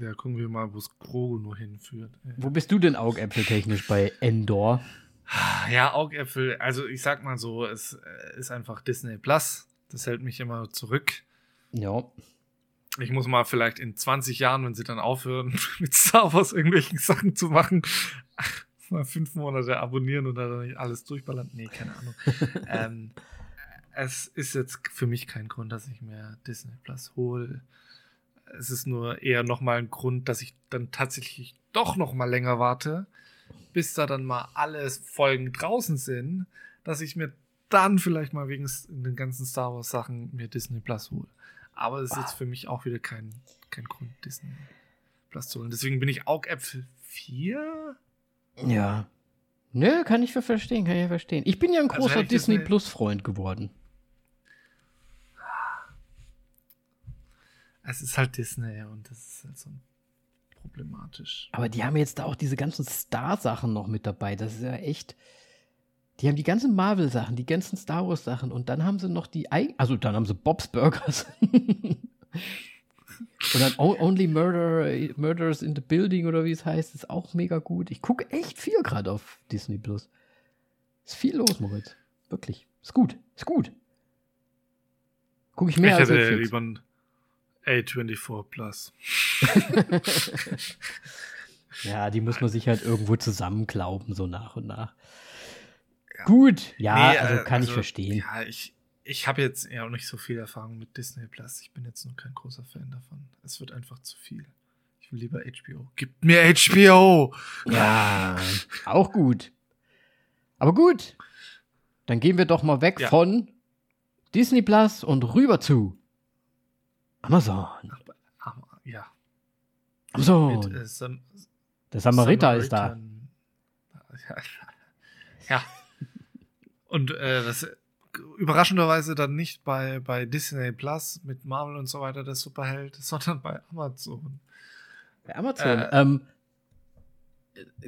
Ja, gucken wir mal, wo es Grogu nur hinführt. Wo bist du denn augäpfeltechnisch bei Endor? Ja, Augäpfel, also ich sag mal so, es äh, ist einfach Disney Plus. Das hält mich immer zurück. Ja. Ich muss mal vielleicht in 20 Jahren, wenn sie dann aufhören, mit Star Wars irgendwelchen Sachen zu machen, mal fünf Monate abonnieren und dann nicht alles durchballern. Nee, keine Ahnung. ähm, es ist jetzt für mich kein Grund, dass ich mir Disney Plus hole. Es ist nur eher nochmal ein Grund, dass ich dann tatsächlich doch noch mal länger warte, bis da dann mal alle Folgen draußen sind, dass ich mir dann vielleicht mal wegen den ganzen Star Wars Sachen mir Disney Plus hole. Aber es ist jetzt für mich auch wieder kein, kein Grund, Disney Plus zu holen. Deswegen bin ich Augäpfel 4. Ja. Nö, kann ich ver- verstehen, kann ich verstehen. Ich bin ja ein Also großer Disney Disney- Plus Freund geworden. Es ist halt Disney und das ist halt so problematisch. Aber die haben jetzt da auch diese ganzen Star-Sachen noch mit dabei. Das ist ja echt. Die haben die ganzen Marvel-Sachen, die ganzen Star Wars-Sachen und dann haben sie noch die. Eig also dann haben sie Bob's Burgers. und dann Only Murder, Murders in the Building oder wie es heißt, ist auch mega gut. Ich gucke echt viel gerade auf Disney Plus. Ist viel los, Moritz. Wirklich. Ist gut. Ist gut. Gucke ich mehr ich als hätte Netflix. lieber ein A24 Plus. Ja, die muss man sich halt irgendwo zusammenklauben, so nach und nach. Gut, ja, Nee, also äh, kann ich also, verstehen. Ja, ich, ich habe jetzt ja auch nicht so viel Erfahrung mit Disney Plus. Ich bin jetzt nur kein großer Fan davon. Es wird einfach zu viel. Ich will lieber HBO. Gib mir HBO! Ja, auch gut. Aber gut, dann gehen wir doch mal weg Ja. von Disney Plus und rüber zu Amazon. Ja. So. Mit, äh, Sam Der Samariter ist da. Samaritan. Ja. ja. Und äh, das überraschenderweise dann nicht bei, bei Disney Plus mit Marvel und so weiter der Superheld, sondern bei Amazon. Bei Amazon. Äh, ähm,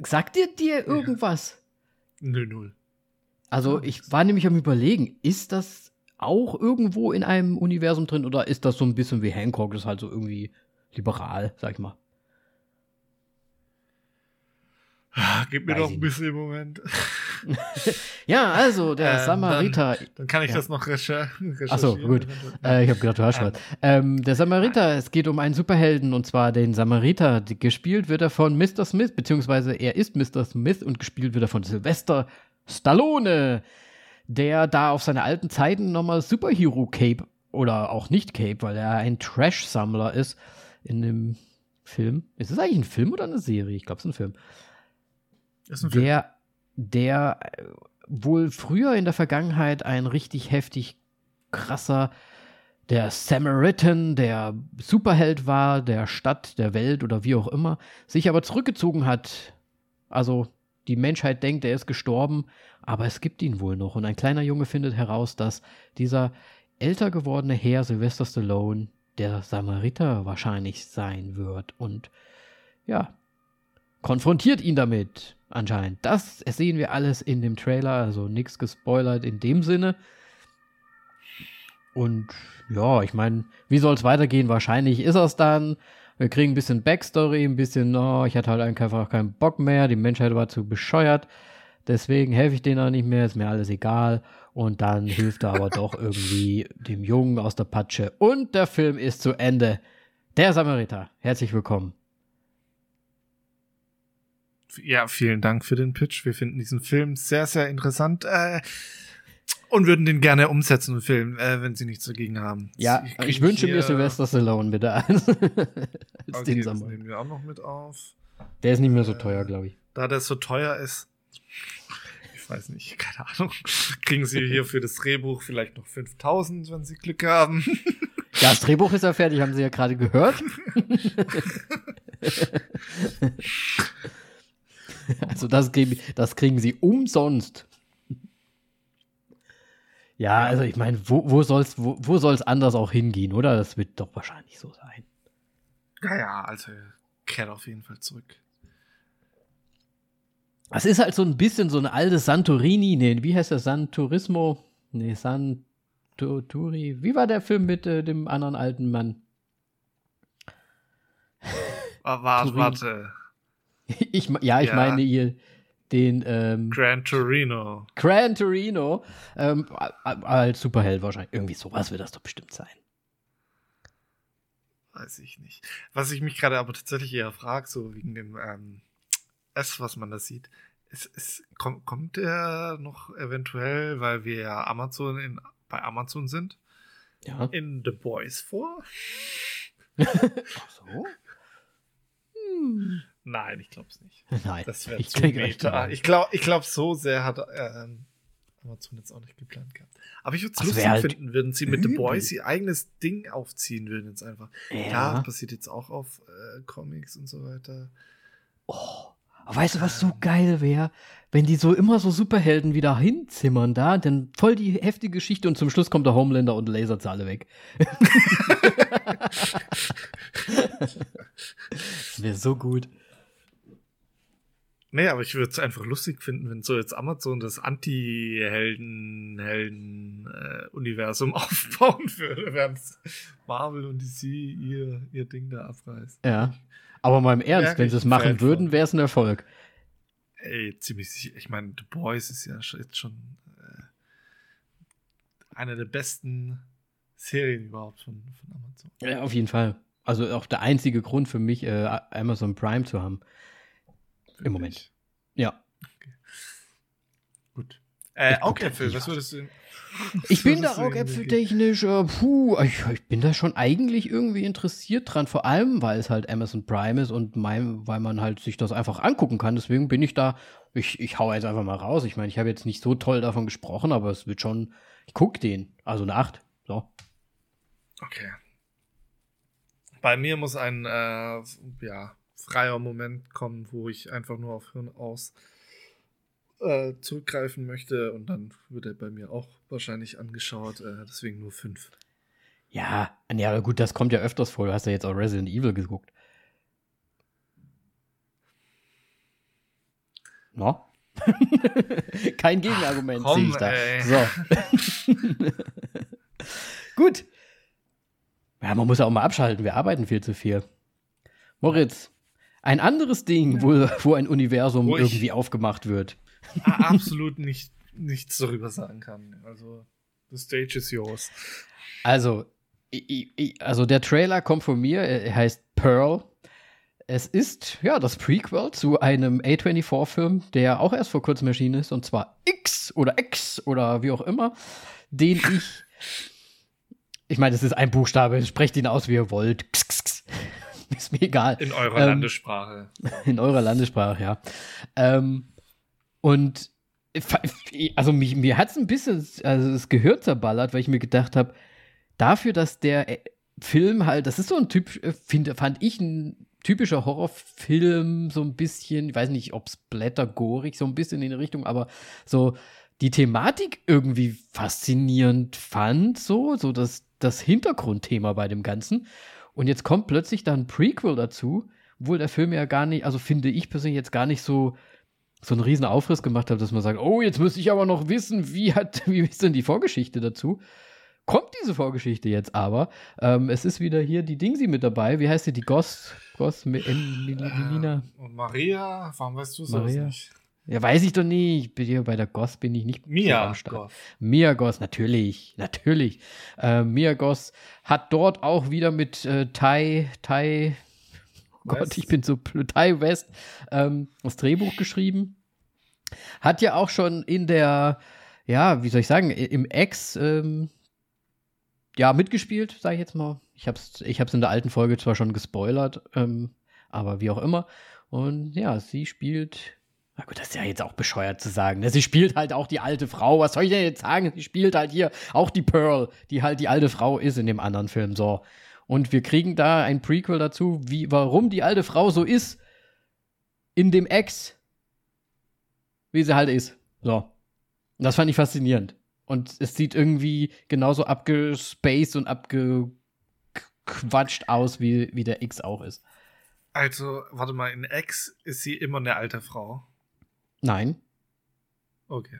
sagt dir dir irgendwas? Null, null. Also, ich war nämlich am Überlegen, ist das auch irgendwo in einem Universum drin oder ist das so ein bisschen wie Hancock, das ist halt so irgendwie liberal, sag ich mal. Ah, Gib mir Weiß doch ein bisschen im Moment. Ja, also der Ähm, Samariter. Dann kann ich Ja. das noch recher recherchieren. Ach so, gut. Äh, ich habe gedacht, du hast was. Ähm, der Samariter, es geht um einen Superhelden und zwar den Samariter. Gespielt wird er von Mr. Smith, beziehungsweise er ist Mr. Smith und gespielt wird er von Sylvester Stallone, der da auf seine alten Zeiten nochmal Superhero-Cape oder auch nicht Cape, weil er ein Trash-Sammler ist in dem Film. Ist es eigentlich ein Film oder eine Serie? Ich glaube, es ist ein Film. Der, der äh, wohl früher in der Vergangenheit ein richtig heftig krasser, der Samaritan, der Superheld war, der Stadt, der Welt oder wie auch immer, sich aber zurückgezogen hat. Also die Menschheit denkt, er ist gestorben, aber es gibt ihn wohl noch. Und ein kleiner Junge findet heraus, dass dieser älter gewordene Herr Sylvester Stallone der Samariter wahrscheinlich sein wird. Und ja, konfrontiert ihn damit anscheinend. Das sehen wir alles in dem Trailer, also nichts gespoilert in dem Sinne. Und ja, ich meine, wie soll es weitergehen? Wahrscheinlich ist es dann. Wir kriegen ein bisschen Backstory, ein bisschen, oh, ich hatte halt einfach keinen Bock mehr, die Menschheit war zu bescheuert, deswegen helfe ich denen auch nicht mehr, ist mir alles egal. Und dann hilft er aber doch irgendwie dem Jungen aus der Patsche. Und der Film ist zu Ende. Der Samariter, herzlich willkommen. Ja, vielen Dank für den Pitch. Wir finden diesen Film sehr, sehr interessant äh, und würden den gerne umsetzen, den Film, äh, wenn Sie nichts dagegen haben. Ja, kriegen ich wünsche mir Sylvester Stallone bitte als, Okay, den das Samurai. nehmen wir auch noch mit auf. Der ist nicht mehr so Äh, teuer, glaube ich. Da der so teuer ist, ich weiß nicht, keine Ahnung, kriegen Sie hier für das Drehbuch vielleicht noch 5000, wenn Sie Glück haben. Ja, das Drehbuch ist ja fertig, haben Sie ja gerade gehört. also das kriegen, das kriegen Sie umsonst. Ja, also ich meine, wo, wo soll es wo, wo soll's anders auch hingehen, oder? Das wird doch wahrscheinlich so sein. Ja, ja, also kehrt auf jeden Fall zurück. Es ist halt so ein bisschen so ein altes Santorini, nee, wie heißt der? Santurismo? Nee, Santuri. Wie war der Film mit äh, dem anderen alten Mann? Warte, warte. Ich, ja, ich Ja. meine ihr den ähm, Gran Torino. Gran Torino ähm, als Superheld wahrscheinlich. Irgendwie sowas wird das doch bestimmt sein. Weiß ich nicht. Was ich mich gerade aber tatsächlich eher frage, so wegen dem ähm, S, was man da sieht, ist, ist, kommt, kommt der noch eventuell, weil wir ja Amazon in, bei Amazon sind, Ja. in The Boys vor? Ach so? Hm. Nein, ich glaube es nicht. Nein, Das wäre ich zu meta. Ich glaube, ich glaub, so sehr hat ähm, Amazon jetzt auch nicht geplant gehabt. Aber ich würde es Das lustig halt finden, würden sie mit The. Boys ihr eigenes Ding aufziehen würden jetzt einfach. Ja, Ja. passiert jetzt auch auf äh, Comics und so weiter. Oh. Aber weißt du, was so geil wäre? Wenn die so immer so Superhelden wieder hinzimmern da, dann voll die heftige Geschichte und zum Schluss kommt der Homelander und lasert alle weg. das wäre so gut. Nee, aber ich würde es einfach lustig finden, wenn so jetzt Amazon das Anti-Helden-Helden-Universum aufbauen würde, während Marvel und DC ihr, ihr Ding da abreißt. Ja. Aber mal im Ernst, Wär wenn sie es machen Fan würden, wäre es ein Erfolg. Ey, ziemlich sicher. Ich meine, The Boys ist ja jetzt schon äh, eine der besten Serien überhaupt von, von Amazon. Ja, auf jeden Fall. Also auch der einzige Grund für mich, äh, Amazon Prime zu haben. Im Moment. Ja. Gut. Äh, Augäpfel, was würdest du Ich bin da würdest du auch denn äpfeltechnisch, äh, puh, ich, ich bin da schon eigentlich irgendwie interessiert dran, vor allem, weil es halt Amazon Prime ist und mein, weil man halt sich das einfach angucken kann. Deswegen bin ich da, ich, ich hau jetzt einfach mal raus. Ich meine, ich habe jetzt nicht so toll davon gesprochen, aber es wird schon, ich guck den. Also eine 8. So. Okay. Bei mir muss ein, äh, ja, freier Moment kommen, wo ich einfach nur auf Hirn aus äh, zurückgreifen möchte und dann wird er bei mir auch wahrscheinlich angeschaut. Äh, deswegen nur fünf. Ja, ja, gut, das kommt ja öfters vor. Du hast ja jetzt auch Resident Evil geguckt. No? Kein Gegenargument sehe ich da. Ey. So. Gut. Ja, man muss ja auch mal abschalten. Wir arbeiten viel zu viel. Moritz, ein anderes Ding, wo, wo ein Universum wo irgendwie aufgemacht wird. absolut nicht, nichts darüber sagen kann. Also, the stage is yours. Also, also der Trailer kommt von mir, er heißt Pearl. Es ist ja das Prequel zu einem A24-Film, der auch erst vor kurzem erschienen ist, und zwar X oder X oder wie auch immer, den ich. Ich meine, es ist ein Buchstabe, sprecht ihn aus, wie ihr wollt. ist mir egal. In eurer ähm, Landessprache. In eurer Landessprache, ja. Ähm, und also mich, mir hat es ein bisschen also das Gehör zerballert, weil ich mir gedacht habe, dafür, dass der äh, Film halt, das ist so ein Typ, äh, find, fand ich ein typischer Horrorfilm, so ein bisschen, ich weiß nicht, ob es blättergorig, so ein bisschen in die Richtung, aber so die Thematik irgendwie faszinierend fand, so, so das, das Hintergrundthema bei dem Ganzen. Und jetzt kommt plötzlich dann ein Prequel dazu, obwohl der Film ja gar nicht, also finde ich persönlich jetzt gar nicht so, so einen riesen Aufriss gemacht hat, dass man sagt, oh, jetzt müsste ich aber noch wissen, wie hat, wie ist denn die Vorgeschichte dazu? kommt diese Vorgeschichte jetzt aber. Ähm, es ist wieder hier die Dingsi mit dabei. Wie heißt sie? Die Goss? Goss Melina? Äh, und Maria? Warum weißt du es nicht? Ja, weiß ich doch nicht. Bin hier bei der Goss bin ich nicht Mia am Start. Goss. Mia Goss, natürlich. Natürlich. Äh, Mia Goss hat dort auch wieder mit äh, Tai, Tai, oh Gott, ich bin so Tai West, ähm, das Drehbuch geschrieben. Hat ja auch schon in der, ja, wie soll ich sagen, im Ex, ähm, ja, mitgespielt, sage ich jetzt mal. Ich habe es ich hab's in der alten Folge zwar schon gespoilert, ähm, aber wie auch immer. Und ja, sie spielt. Na gut, das ist ja jetzt auch bescheuert zu sagen. Ne? Sie spielt halt auch die alte Frau. Was soll ich denn jetzt sagen? Sie spielt halt hier auch die Pearl, die halt die alte Frau ist in dem anderen Film. So. Und wir kriegen da ein Prequel dazu, wie, warum die alte Frau so ist in dem Ex, wie sie halt ist. So. Das fand ich faszinierend. Und es sieht irgendwie genauso abgespaced und abgequatscht aus, wie, wie der X auch ist. Also, warte mal, in X ist sie immer eine alte Frau. Nein. Okay.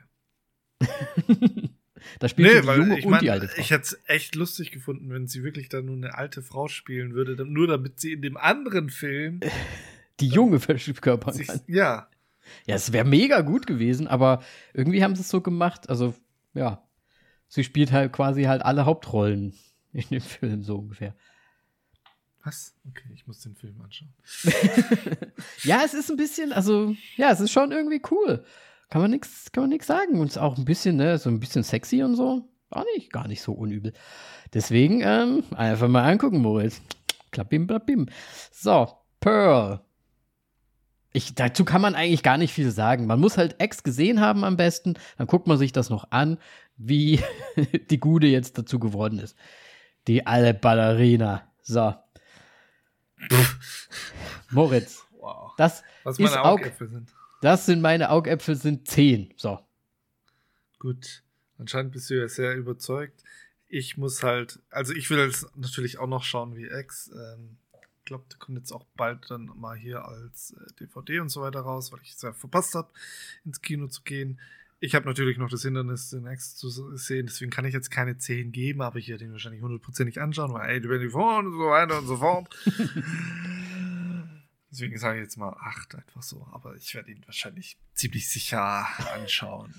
da spielt nee, die junge und mein, die alte Frau. Ich hätte es echt lustig gefunden, wenn sie wirklich dann nur eine alte Frau spielen würde, nur damit sie in dem anderen Film die junge verkörpern kann. Ja. Ja, es wäre mega gut gewesen, aber irgendwie haben sie es so gemacht. Also ja, sie spielt halt quasi halt alle Hauptrollen in dem Film, so ungefähr. Was? Okay, ich muss den Film anschauen. ja, es ist ein bisschen, also, ja, es ist schon irgendwie cool. Kann man nichts, kann man nichts sagen. Und es ist auch ein bisschen, ne, so ein bisschen sexy und so. Gar nicht, gar nicht so unübel. Deswegen, ähm, einfach mal angucken, Moritz. Klappim, klappim. So, Pearl. Ich, dazu kann man eigentlich gar nicht viel sagen. Man muss halt Ex gesehen haben am besten. Dann guckt man sich das noch an, wie die Gude jetzt dazu geworden ist. Die alte Ballerina. So. Moritz. Wow. Das Was meine Augäpfel Aug sind. Das sind meine Augäpfel, sind zehn. So. Gut. Anscheinend bist du ja sehr überzeugt. Ich muss halt, also ich will jetzt natürlich auch noch schauen wie Ex. Ähm, glaube, der kommt jetzt auch bald dann mal hier als äh, DVD und so weiter raus, weil ich es ja verpasst habe, ins Kino zu gehen. Ich habe natürlich noch das Hindernis, den Next zu sehen, deswegen kann ich jetzt keine 10 geben, aber ich werde ihn wahrscheinlich hundertprozentig anschauen, weil A24 und so weiter und so fort. deswegen sage ich jetzt mal 8 einfach so, aber ich werde ihn wahrscheinlich ziemlich sicher anschauen.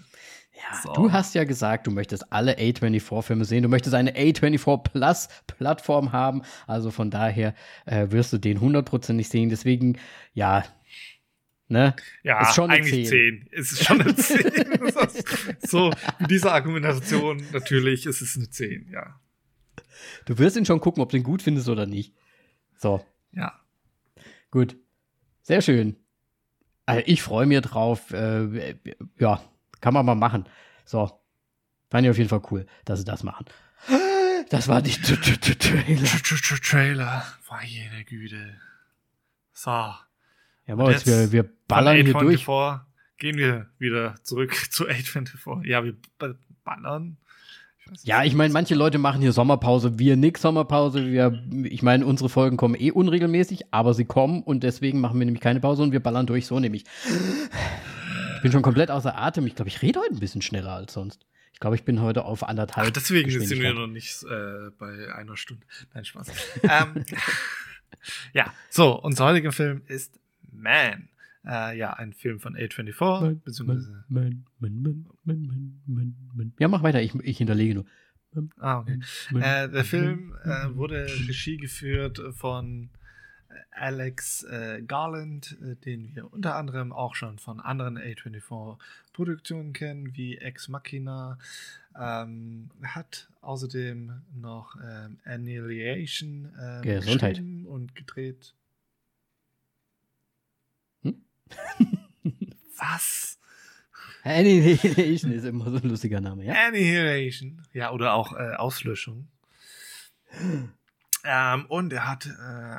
Ja, so. du hast ja gesagt, du möchtest alle A24-Filme sehen. Du möchtest eine A24 Plus-Plattform haben. Also von daher äh, wirst du den hundertprozentig sehen. Deswegen, ja, ne? Ja, ist schon eigentlich 10. 10. Es ist schon eine 10. so, mit dieser Argumentation, natürlich ist es eine 10, ja. Du wirst ihn schon gucken, ob du ihn gut findest oder nicht. So. Ja. Gut. Sehr schön. Also ich freue mich drauf. Äh, ja, kann man mal machen. So. Fand ich auf jeden Fall cool, dass sie das machen. Das war die Trailer. Trailer. Meine Güte. So. Ja, Moritz, wir, wir ballern hier durch. Vor, gehen wir wieder zurück zu 824. Ja, wir ballern. Ich ja, ich meine, manche Leute machen hier Sommerpause, wir nix Sommerpause. Wir, ich meine, unsere Folgen kommen eh unregelmäßig, aber sie kommen und deswegen machen wir nämlich keine Pause und wir ballern durch, so nämlich. Ich bin schon komplett außer Atem. Ich glaube, ich rede heute ein bisschen schneller als sonst. Ich glaube, ich bin heute auf anderthalb. Ach, deswegen sind wir noch nicht äh, bei einer Stunde. Nein, Spaß. ähm, ja, so, unser heutiger Film ist Man. Äh, ja, ein Film von A24, man, beziehungsweise. Man, man, ja, mach weiter, ich, ich hinterlege nur. Ah, okay. Äh, der Film äh, wurde Regie geführt von äh, Alex äh, Garland, äh, den wir unter anderem auch schon von anderen A24-Produktionen kennen, wie Ex Machina. Ähm, hat außerdem noch ähm, Annihilation ähm, geschrieben und gedreht. Was? Annihilation ist immer so ein lustiger Name, ja? Annihilation. Ja, oder auch äh, Auslöschung. Ähm, und er hat äh,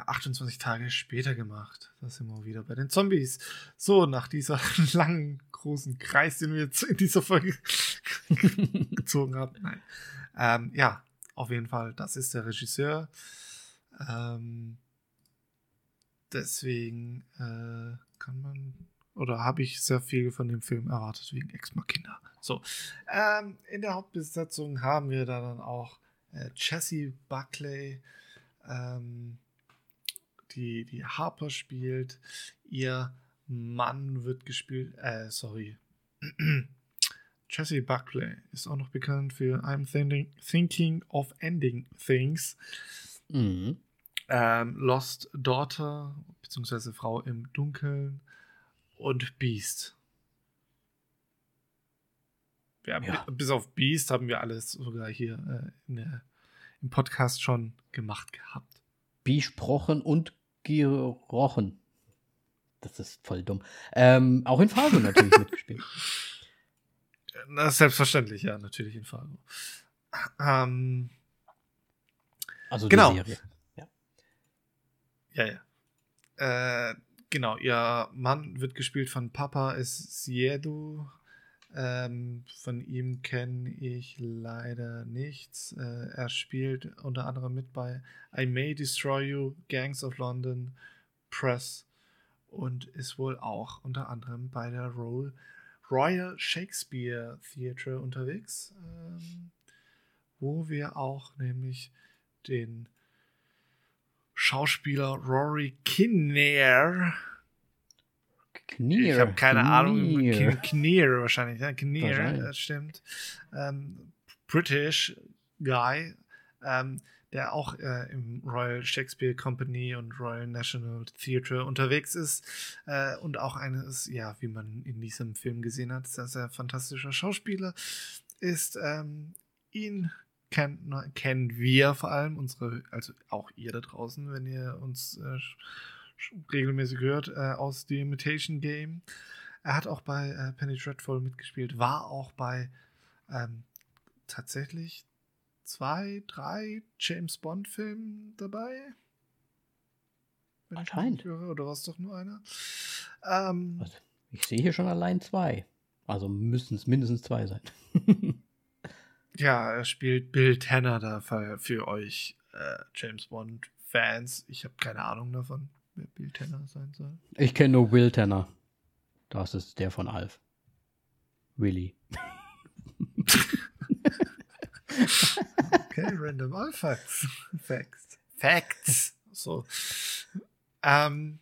28 Tage später gemacht. Da sind wir wieder bei den Zombies. So, nach dieser langen, großen Kreis, den wir jetzt in dieser Folge gezogen haben. Nein. Ähm, ja, auf jeden Fall, das ist der Regisseur. Ähm, deswegen äh, kann man oder habe ich sehr viel von dem Film erwartet wegen Ex Machina. So, ähm, in der Hauptbesetzung haben wir da dann auch äh, Jessie Buckley, ähm, die, die Harper spielt. Ihr Mann wird gespielt, äh, sorry. Jessie Buckley ist auch noch bekannt für I'm Thinking of Ending Things. Mhm. Ähm, Lost Daughter, beziehungsweise Frau im Dunkeln und Beast. Ja, ja. Bis auf Beast haben wir alles sogar hier äh, der, im Podcast schon gemacht gehabt. Besprochen und gerochen. Das ist voll dumm. Ähm, auch in Fargo natürlich mitgespielt. Ist selbstverständlich, ja, natürlich in Fargo. Ähm, also die genau. Serie. Ja, ja. Äh, Genau, ihr Mann wird gespielt von Papa Esiedu. Ähm, von ihm kenne ich leider nichts. Äh, er spielt unter anderem mit bei I May Destroy You, Gangs of London, Press und ist wohl auch unter anderem bei der Royal, Royal Shakespeare Theatre unterwegs, ähm, wo wir auch nämlich den Schauspieler Rory Kinnear. Kinnear. Ich habe keine Kinnear. Ahnung. Kinnear wahrscheinlich. Ja, Kinnear, das stimmt. Ähm, British Guy, ähm, der auch äh, im Royal Shakespeare Company und Royal National Theatre unterwegs ist äh, und auch eines, ja, wie man in diesem Film gesehen hat, sehr, sehr fantastischer Schauspieler ist. Ähm, ihn kennt, kennen wir vor allem, unsere, also auch ihr da draußen, wenn ihr uns äh, regelmäßig hört, äh, aus The Imitation Game. Er hat auch bei äh, Penny Dreadful mitgespielt, war auch bei ähm, tatsächlich zwei, drei James Bond-Filmen dabei. Anscheinend. Höre, oder war es doch nur einer? Ähm, ich sehe hier schon allein zwei. Also müssen es mindestens zwei sein. Ja, er spielt Bill Tanner da für, für euch äh, James Bond Fans. Ich habe keine Ahnung davon, wer Bill Tanner sein soll. Ich kenne nur Will Tanner. Das ist der von Alf. Willy. okay, random Alf Facts. Facts. Facts. So. Ähm,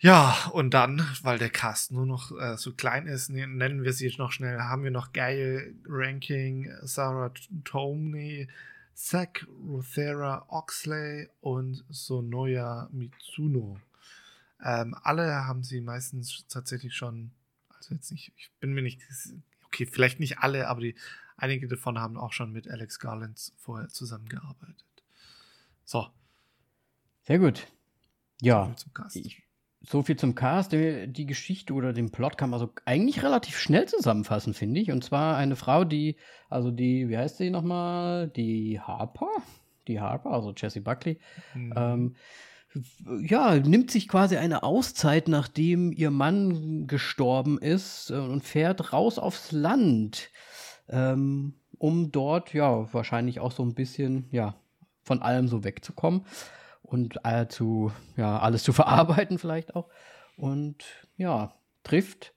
ja, und dann, weil der Cast nur noch äh, so klein ist, ne, nennen wir sie jetzt noch schnell, haben wir noch Gail Ranking, Sarah Tomney, Zack Ruthera Oxley und Sonoya Mitsuno. Ähm, alle haben sie meistens tatsächlich schon, also jetzt nicht, ich bin mir nicht, okay, vielleicht nicht alle, aber die, einige davon haben auch schon mit Alex Garland vorher zusammengearbeitet. So. Sehr gut. Ja. Ich, so viel zum Cast. Die Geschichte oder den Plot kann man so eigentlich relativ schnell zusammenfassen, finde ich. Und zwar eine Frau, die, also die, wie heißt sie nochmal? Die Harper? Die Harper, also Jessie Buckley. Mhm. Ähm, ja, nimmt sich quasi eine Auszeit, nachdem ihr Mann gestorben ist äh, und fährt raus aufs Land, ähm, um dort ja wahrscheinlich auch so ein bisschen ja von allem so wegzukommen und äh, zu ja alles zu verarbeiten vielleicht auch und ja trifft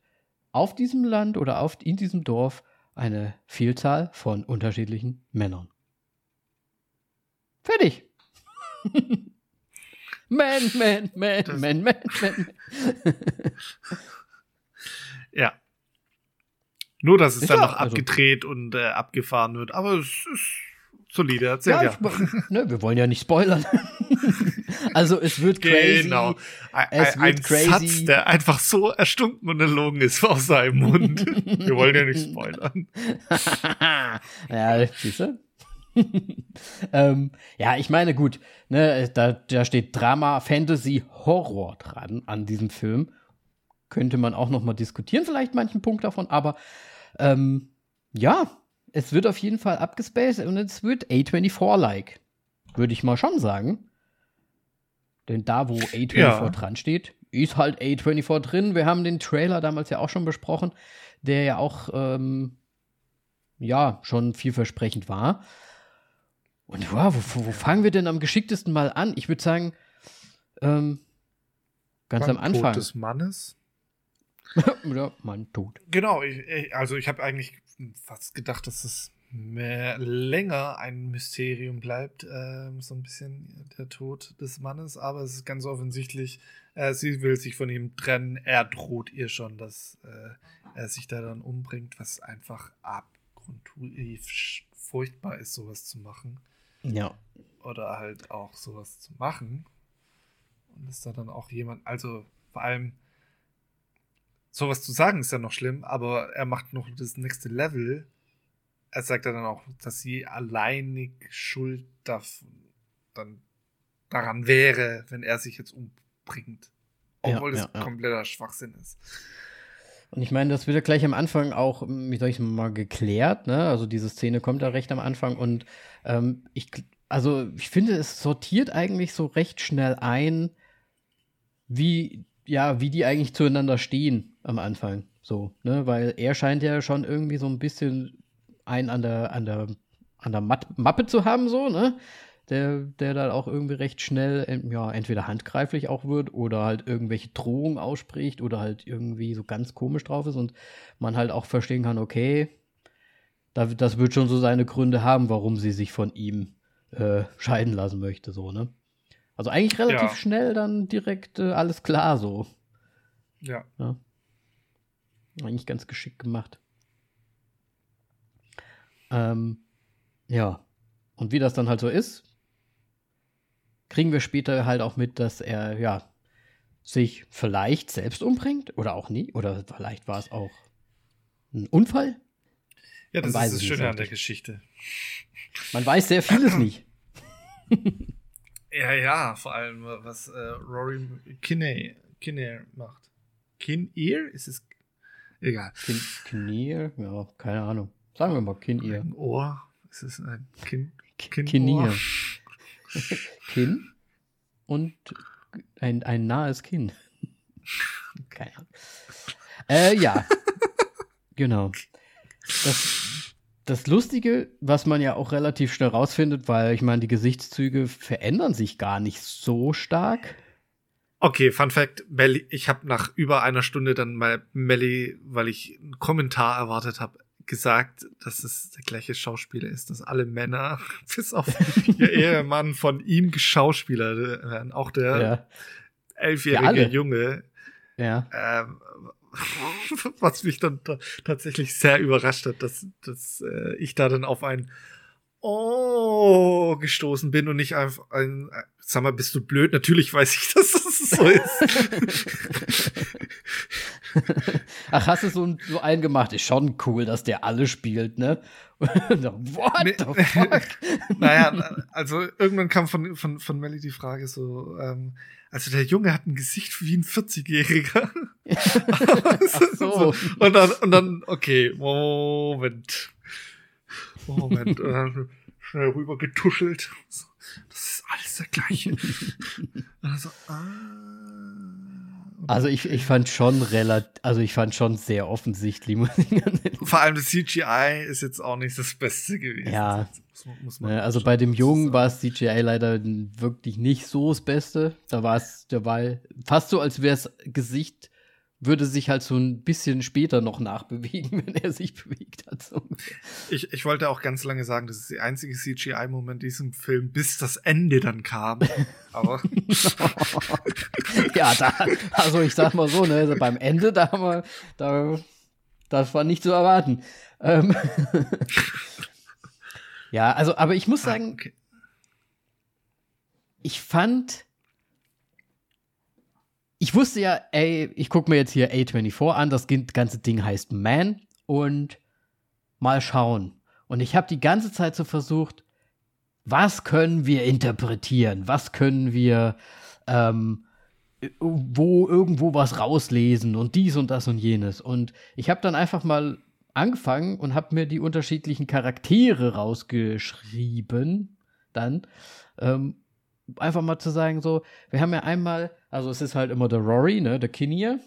auf diesem Land oder auf in diesem Dorf eine Vielzahl von unterschiedlichen Männern. Fertig. man, man, man, Das- man, man, man. Ja. Nur, dass es Ist dann ja, noch also- abgedreht und äh, abgefahren wird. Aber es ist solide. Erzähl Ja, ja. ich, ne, wir wollen ja nicht spoilern. also es wird crazy. Genau. Ein, Es wird ein crazy. Satz, der einfach so erstunken und erlogen ist aus seinem Mund. Wir wollen ja nicht spoilern. ja, siehst du? ähm, ja, ich meine, gut, ne, da, da steht Drama, Fantasy, Horror dran an diesem Film. Könnte man auch noch mal diskutieren, vielleicht manchen Punkt davon, aber ähm, ja, es wird auf jeden Fall abgespaced und es wird A24-like. Würde ich mal schon sagen. Denn da, wo A24 Ja. dran steht, ist halt A24 drin. Wir haben den Trailer damals ja auch schon besprochen, der ja auch ähm, ja schon vielversprechend war. Und wow, wo, wo fangen wir denn am geschicktesten mal an? Ich würde sagen, ähm, ganz am Beim Anfang. Tod des Mannes. Ja, Mann tot. Genau, ich, also ich habe eigentlich fast gedacht, dass es mehr länger ein Mysterium bleibt, ähm, so ein bisschen der Tod des Mannes, aber es ist ganz offensichtlich, äh, sie will sich von ihm trennen, er droht ihr schon, dass äh, er sich da dann umbringt, was einfach abgrundtief furchtbar ist, sowas zu machen Ja. oder halt auch sowas zu machen. Und ist da dann auch jemand, also vor allem sowas zu sagen ist ja noch schlimm, aber er macht noch das nächste Level. Er sagt ja dann auch, dass sie alleinig schuld darf, dann daran wäre, wenn er sich jetzt umbringt. Ja, Obwohl ja, es ja. kompletter Schwachsinn ist. Und ich meine, das wird ja gleich am Anfang auch, wie soll ich mal, geklärt, ne? Also diese Szene kommt da recht am Anfang und ähm, ich, also ich finde, es sortiert eigentlich so recht schnell ein, wie, ja, wie die eigentlich zueinander stehen am Anfang. So, ne? Weil er scheint ja schon irgendwie so ein bisschen einen an der, an der, an der Mat Mappe zu haben, so, ne? Der, der dann auch irgendwie recht schnell, ja, entweder handgreiflich auch wird oder halt irgendwelche Drohungen ausspricht oder halt irgendwie so ganz komisch drauf ist und man halt auch verstehen kann, okay, da, das wird schon so seine Gründe haben, warum sie sich von ihm äh, scheiden lassen möchte, so, ne? Also eigentlich relativ Ja. schnell dann direkt äh, alles klar, so. Ja. Ja. Eigentlich ganz geschickt gemacht. Ähm, ja. Und wie das dann halt so ist, kriegen wir später halt auch mit, dass er, ja, sich vielleicht selbst umbringt oder auch nie. Oder vielleicht war es auch ein Unfall. Ja, das ist das Schöne an der. Geschichte. Man weiß sehr vieles nicht. Ja, ja, vor allem, was äh, Rory Kinney, Kinney macht. Kin-Ear? Ist es. Egal. Kin Knier, ja, keine Ahnung. Sagen wir mal Kin-Ear. Ein Ohr? Ist es ein Kin? Kinier. Kinnohr? Kinn und ein, ein nahes Kinn. Keine Ahnung. Äh, ja. genau. Das, das Lustige, was man ja auch relativ schnell rausfindet, weil ich meine, die Gesichtszüge verändern sich gar nicht so stark. Okay, Fun Fact: Melly, ich habe nach über einer Stunde dann mal Melly, weil ich einen Kommentar erwartet habe, gesagt, dass es der gleiche Schauspieler ist, dass alle Männer, bis auf ihr Ehemann, von ihm geschauspielert werden. Auch der Ja. Ja, elfjährige alle. Junge. ja. Ähm, was mich dann ta- tatsächlich sehr überrascht hat, dass, dass äh, ich da dann auf ein Oh gestoßen bin und nicht einfach ein, äh, sag mal, bist du blöd? Natürlich weiß ich, dass das so ist. Ach, hast du so, ein- so einen gemacht? Ist schon cool, dass der alle spielt, ne? What Nee. the fuck? naja, also irgendwann kam von, von, von Melly die Frage so, ähm, also der Junge hat ein Gesicht wie ein 40-Jähriger. Ach so. Und dann, und dann, okay, Moment. Moment. Und dann schnell rüber getuschelt. So, Das ist alles der gleiche. also, ah. Also ich, ich fand schon relativ, also ich fand schon sehr offensichtlich, muss ich Vor allem das CGI ist jetzt auch nicht das Beste gewesen. Ja. Muss, muss also bei dem Jungen war es CGI leider wirklich nicht so das Beste. Da war es, der war fast so, als wäre es Gesicht würde sich halt so ein bisschen später noch nachbewegen, wenn er sich bewegt hat. So. Ich, ich wollte auch ganz lange sagen, das ist der einzige CGI-Moment in diesem Film, bis das Ende dann kam. Aber. ja, da, also ich sag mal so, ne, also beim Ende, da haben wir, da, das war nicht zu erwarten. Ähm ja, also, aber ich muss ah, sagen, ich fand ich wusste ja, ey, ich gucke mir jetzt hier A24 an, das ganze Ding heißt Man und mal schauen. Und ich habe die ganze Zeit so versucht, was können wir interpretieren? Was können wir ähm, wo irgendwo was rauslesen und dies und das und jenes. Und ich habe dann einfach mal angefangen und habe mir die unterschiedlichen Charaktere rausgeschrieben. Dann ähm, einfach mal zu sagen, so, wir haben ja einmal, also es ist halt immer der Rory, ne, der Kinnear,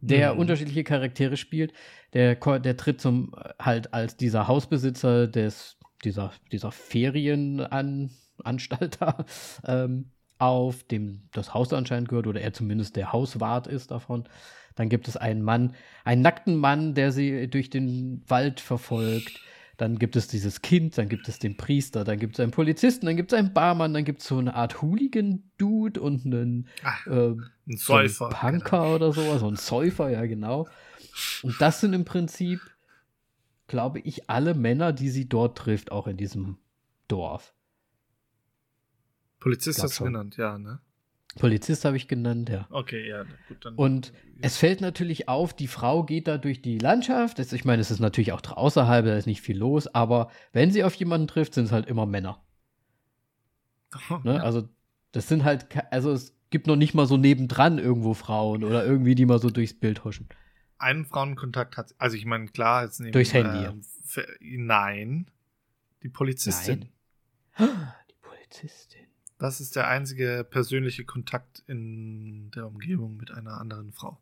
der mhm. unterschiedliche Charaktere spielt. Der, der tritt zum halt als dieser Hausbesitzer des, dieser, dieser Ferienanstalt da ähm, auf, dem das Haus anscheinend gehört, oder er zumindest der Hauswart ist davon. Dann gibt es einen Mann, einen nackten Mann, der sie durch den Wald verfolgt. Dann gibt es dieses Kind, dann gibt es den Priester, dann gibt es einen Polizisten, dann gibt es einen Barmann, dann gibt es so eine Art Hooligan-Dude und einen, Ach, äh, ein Säufer, so Punker genau. oder sowas, so ein Säufer, ja genau. Und das sind im Prinzip, glaube ich, alle Männer, die sie dort trifft, auch in diesem Dorf. Polizist hast du genannt, ja, ne? Polizist habe ich genannt, ja. Okay, ja, gut. Dann und es fällt natürlich auf, die Frau geht da durch die Landschaft. ich meine, es ist natürlich auch außerhalb, da ist nicht viel los, aber wenn sie auf jemanden trifft, sind es halt immer Männer. Oh, ne? ja. Also, das sind halt, also es gibt noch nicht mal so nebendran irgendwo Frauen oder irgendwie, die mal so durchs Bild huschen. Einen Frauenkontakt hat, also ich meine, klar, jetzt neben, Durchs Handy. Äh, für, nein, die Polizistin. Nein. Die Polizistin. Das ist der einzige persönliche Kontakt in der Umgebung mit einer anderen Frau.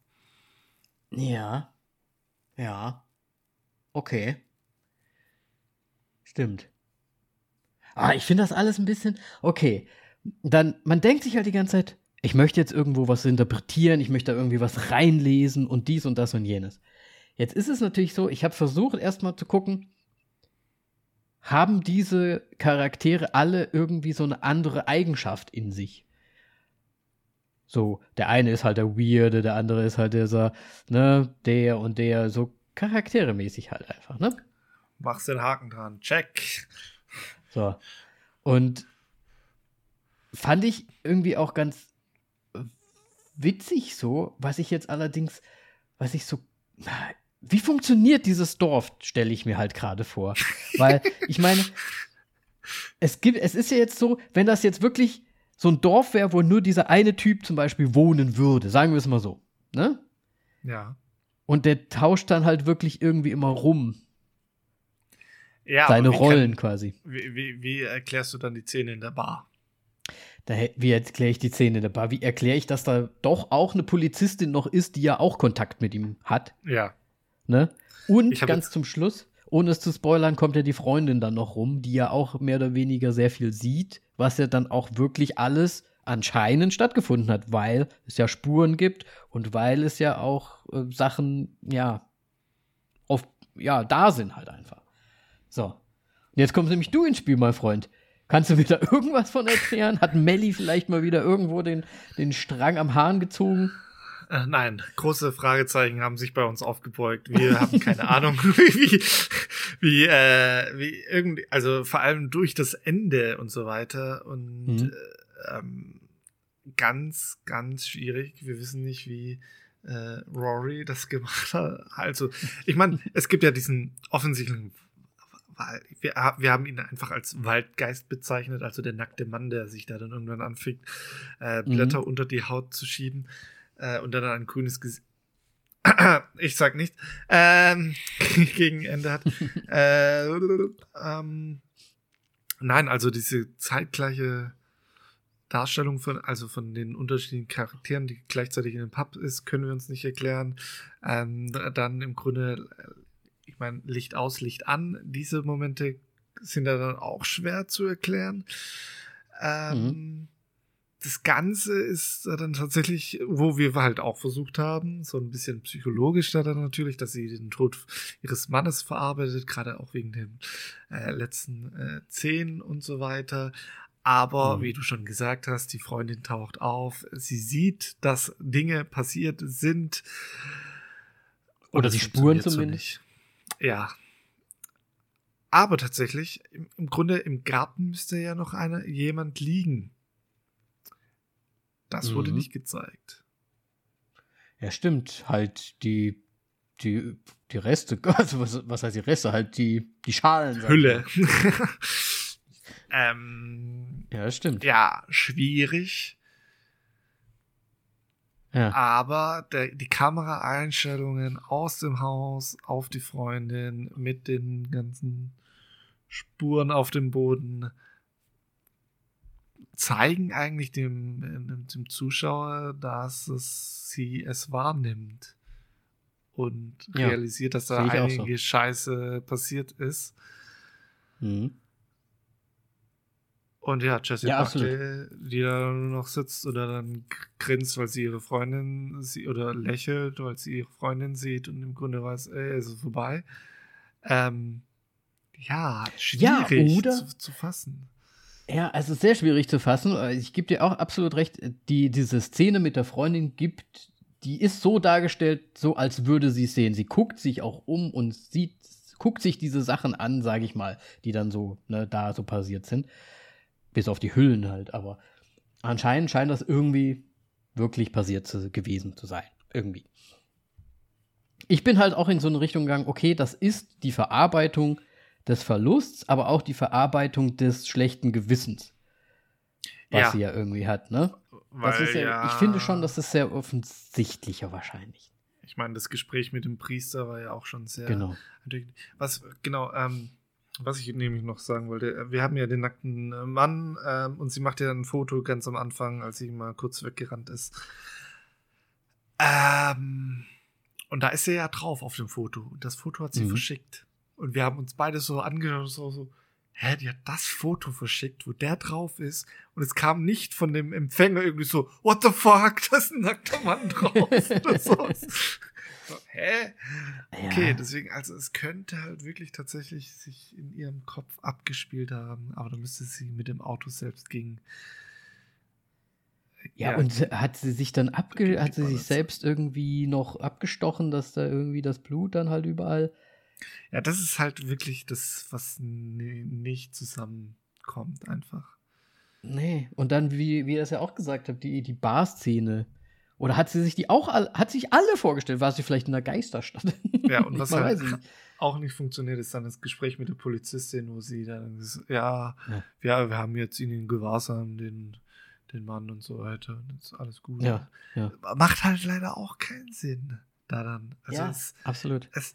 Ja. Ja. Okay. Stimmt. Ah, ich finde das alles ein bisschen. Okay. Dann, man denkt sich halt die ganze Zeit, ich möchte jetzt irgendwo was interpretieren, ich möchte da irgendwie was reinlesen und dies und das und jenes. Jetzt ist es natürlich so, ich habe versucht erstmal zu gucken, haben diese Charaktere alle irgendwie so eine andere Eigenschaft in sich. So, der eine ist halt der Weirde, der andere ist halt dieser, ne, der und der, so charakteremäßig halt einfach, ne? Machst den Haken dran, check. So. Und fand ich irgendwie auch ganz witzig so, was ich jetzt allerdings, was ich so, wie funktioniert dieses Dorf, stelle ich mir halt gerade vor. Weil, ich meine, es gibt, es ist ja jetzt so, wenn das jetzt wirklich so ein Dorf wäre, wo nur dieser eine Typ zum Beispiel wohnen würde, sagen wir es mal so, ne? Ja. Und der tauscht dann halt wirklich irgendwie immer rum. Ja, Seine Rollen kann, quasi. Wie, wie, wie, erklärst du dann die Szene in der Bar? Da, wie erkläre ich die Szene in der Bar? Wie erkläre ich, dass da doch auch eine Polizistin noch ist, die ja auch Kontakt mit ihm hat? Ja. Ne? Und ganz zum Schluss, ohne es zu spoilern, kommt ja die Freundin dann noch rum, die ja auch mehr oder weniger sehr viel sieht, was ja dann auch wirklich alles anscheinend stattgefunden hat, weil es ja Spuren gibt und weil es ja auch äh, Sachen, ja, oft, ja, da sind halt einfach. So. Und jetzt kommst nämlich du ins Spiel, mein Freund. Kannst du mir da irgendwas von erklären? Hat Melly vielleicht mal wieder irgendwo den, den Strang am Hahn gezogen? Äh, nein, große Fragezeichen haben sich bei uns aufgebeugt. Wir haben keine Ahnung, wie, wie, äh, wie irgendwie, also vor allem durch das Ende und so weiter und mhm. äh, ähm, ganz, ganz schwierig. Wir wissen nicht, wie äh, Rory das gemacht hat. Also, ich meine, es gibt ja diesen offensichtlichen wir, wir haben ihn einfach als Waldgeist bezeichnet, also der nackte Mann, der sich da dann irgendwann anfängt, äh, Blätter mhm. unter die Haut zu schieben äh, und dann ein grünes Gesicht. ich sag nicht, ähm, gegen Ende hat. äh, ähm, Nein, also diese zeitgleiche Darstellung von, also von den unterschiedlichen Charakteren, die gleichzeitig in dem Pub ist, können wir uns nicht erklären. Ähm, dann im Grunde, äh, ich meine, Licht aus, Licht an. Diese Momente sind ja dann auch schwer zu erklären. Ähm, mhm. Das Ganze ist dann tatsächlich, wo wir halt auch versucht haben, so ein bisschen psychologisch da dann natürlich, dass sie den Tod ihres Mannes verarbeitet, gerade auch wegen den äh, letzten äh, Szenen und so weiter. Aber mhm. wie du schon gesagt hast, die Freundin taucht auf, sie sieht, dass Dinge passiert sind. Oder die Spuren zumindest. So ja. Aber tatsächlich, im, im, Grunde im Garten müsste ja noch einer, jemand liegen. Das mhm. wurde nicht gezeigt. Ja, stimmt. Halt die, die, die Reste, also was, was heißt die Reste? Halt die, die Schalen. Hülle. Ähm, ja, das stimmt. Ja, schwierig. Ja. Aber der, die Kameraeinstellungen aus dem Haus auf die Freundin mit den ganzen Spuren auf dem Boden zeigen eigentlich dem, dem Zuschauer, dass es, sie es wahrnimmt und ja, realisiert, dass da einige so. Scheiße passiert ist. Mhm. Und ja, Jessie ja, Buckley, die da nur noch sitzt oder dann grinst, weil sie ihre Freundin sieht oder lächelt, weil sie ihre Freundin sieht und im Grunde weiß, ey, ist es vorbei. Ähm, ja, schwierig ja, oder, zu, zu, fassen. Ja, also sehr schwierig zu fassen. Ich gebe dir auch absolut recht, die, diese Szene mit der Freundin gibt, die ist so dargestellt, so als würde sie es sehen. Sie guckt sich auch um und sieht, guckt sich diese Sachen an, sage ich mal, die dann so ne, da so passiert sind. Bis auf die Hüllen halt, aber anscheinend scheint das irgendwie wirklich passiert zu, gewesen zu sein. Irgendwie. Ich bin halt auch in so eine Richtung gegangen, okay, das ist die Verarbeitung des Verlusts, aber auch die Verarbeitung des schlechten Gewissens. Was ja. sie ja irgendwie hat, ne? Weil, ja, ja, ich finde schon, das ist sehr offensichtlicher wahrscheinlich. Ich meine, das Gespräch mit dem Priester war ja auch schon sehr. Genau. Was, genau, ähm, was ich nämlich noch sagen wollte, wir haben ja den nackten äh, Mann ähm, und sie macht ja ein Foto ganz am Anfang, als sie mal kurz weggerannt ist. Ähm, und da ist er ja drauf auf dem Foto. Und das Foto hat sie mhm. verschickt. Und wir haben uns beide so angeschaut, so, so, hä, die hat das Foto verschickt, wo der drauf ist. Und es kam nicht von dem Empfänger irgendwie so, what the fuck, da ist ein nackter Mann drauf. oder so. So, hä? Okay, ja. deswegen, also es könnte halt wirklich tatsächlich sich in ihrem Kopf abgespielt haben, aber dann müsste sie mit dem Auto selbst gegen. Ja, ja, und hat sie sich dann abge hat sie sich selbst irgendwie noch abgestochen, dass da irgendwie das Blut dann halt überall. Ja, das ist halt wirklich das, was nicht zusammenkommt, einfach. Nee, und dann, wie, wie ihr es ja auch gesagt habt, die, die Bar-Szene oder hat sie sich die auch hat sich alle vorgestellt? War sie vielleicht in der Geisterstadt? Ja, und was halt auch nicht funktioniert, ist dann das Gespräch mit der Polizistin, wo sie dann ist, ja, ja, ja, wir haben jetzt in den Gewahrsam den, den Mann und so weiter. Und ist alles gut. Ja, ja. Macht halt leider auch keinen Sinn da dann. Also ja, es, absolut. Es,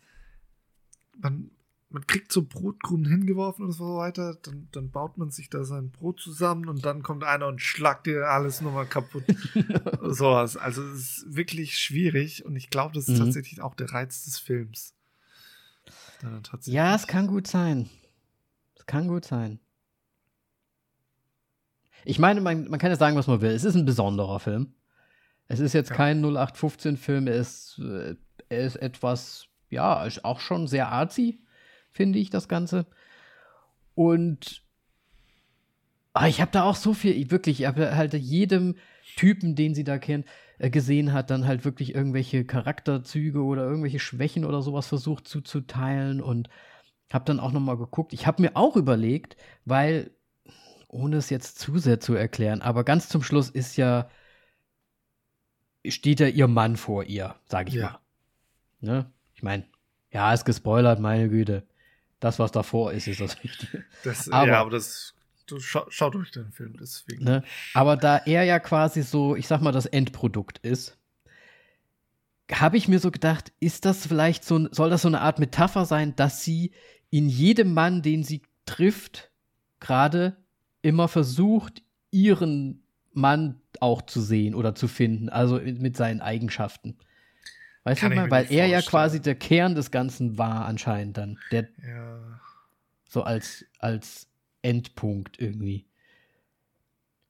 man, man kriegt so Brotkrumen hingeworfen und so weiter, dann, dann baut man sich da sein Brot zusammen und dann kommt einer und schlagt dir alles nochmal kaputt. Sowas. Also es ist wirklich schwierig und ich glaube, das ist mhm. tatsächlich auch der Reiz des Films. Ja, es kann gut sein. Es kann gut sein. Ich meine, man, man kann ja sagen, was man will. Es ist ein besonderer Film. Es ist jetzt ja. kein 0815-Film, er ist, äh, er ist etwas, ja, ist auch schon sehr arzi finde ich, das Ganze. Und ah, ich habe da auch so viel, wirklich, ich habe halt jedem Typen, den sie da kennt, äh, gesehen hat, dann halt wirklich irgendwelche Charakterzüge oder irgendwelche Schwächen oder sowas versucht zuzuteilen und habe dann auch noch mal geguckt. Ich habe mir auch überlegt, weil ohne es jetzt zu sehr zu erklären, aber ganz zum Schluss ist ja steht ja ihr Mann vor ihr, sage ich ja. mal. Ne? Ich meine, ja, ist gespoilert, meine Güte. Das, was davor ist, ist das Wichtige. Das, aber, ja, aber das, du scha schaut euch den Film deswegen. Ne? Aber da er ja quasi so, ich sag mal, das Endprodukt ist, habe ich mir so gedacht, ist das vielleicht so, soll das so eine Art Metapher sein, dass sie in jedem Mann, den sie trifft, gerade immer versucht, ihren Mann auch zu sehen oder zu finden, also mit seinen Eigenschaften. Weißt Kann du mal, weil er ja quasi der Kern des Ganzen war anscheinend dann. Der ja. so als, als Endpunkt irgendwie.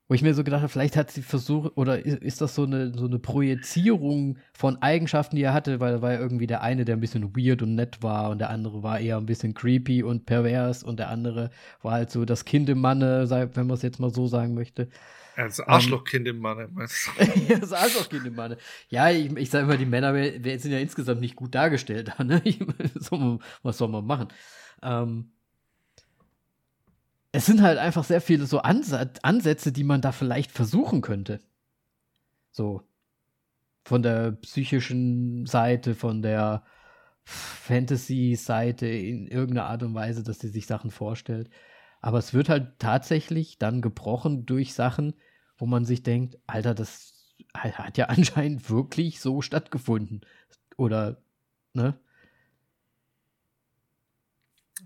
Wo ich mir so gedacht habe, vielleicht hat sie versucht, oder ist das so eine, so eine Projizierung von Eigenschaften, die er hatte, weil er war ja irgendwie der eine, der ein bisschen weird und nett war und der andere war eher ein bisschen creepy und pervers und der andere war halt so das Kind im Manne, wenn man es jetzt mal so sagen möchte. Das Arschlochkind im Manne, meinst du? ja, das Arschlochkind im Manne. Ja, ich, ich sage immer, die Männer sind ja insgesamt nicht gut dargestellt. Ne? was soll man machen? Ähm, es sind halt einfach sehr viele so Ansätze, die man da vielleicht versuchen könnte. So. Von der psychischen Seite, von der Fantasy-Seite in irgendeiner Art und Weise, dass sie sich Sachen vorstellt. Aber es wird halt tatsächlich dann gebrochen durch Sachen, wo man sich denkt, Alter, das hat ja anscheinend wirklich so stattgefunden. Oder, ne?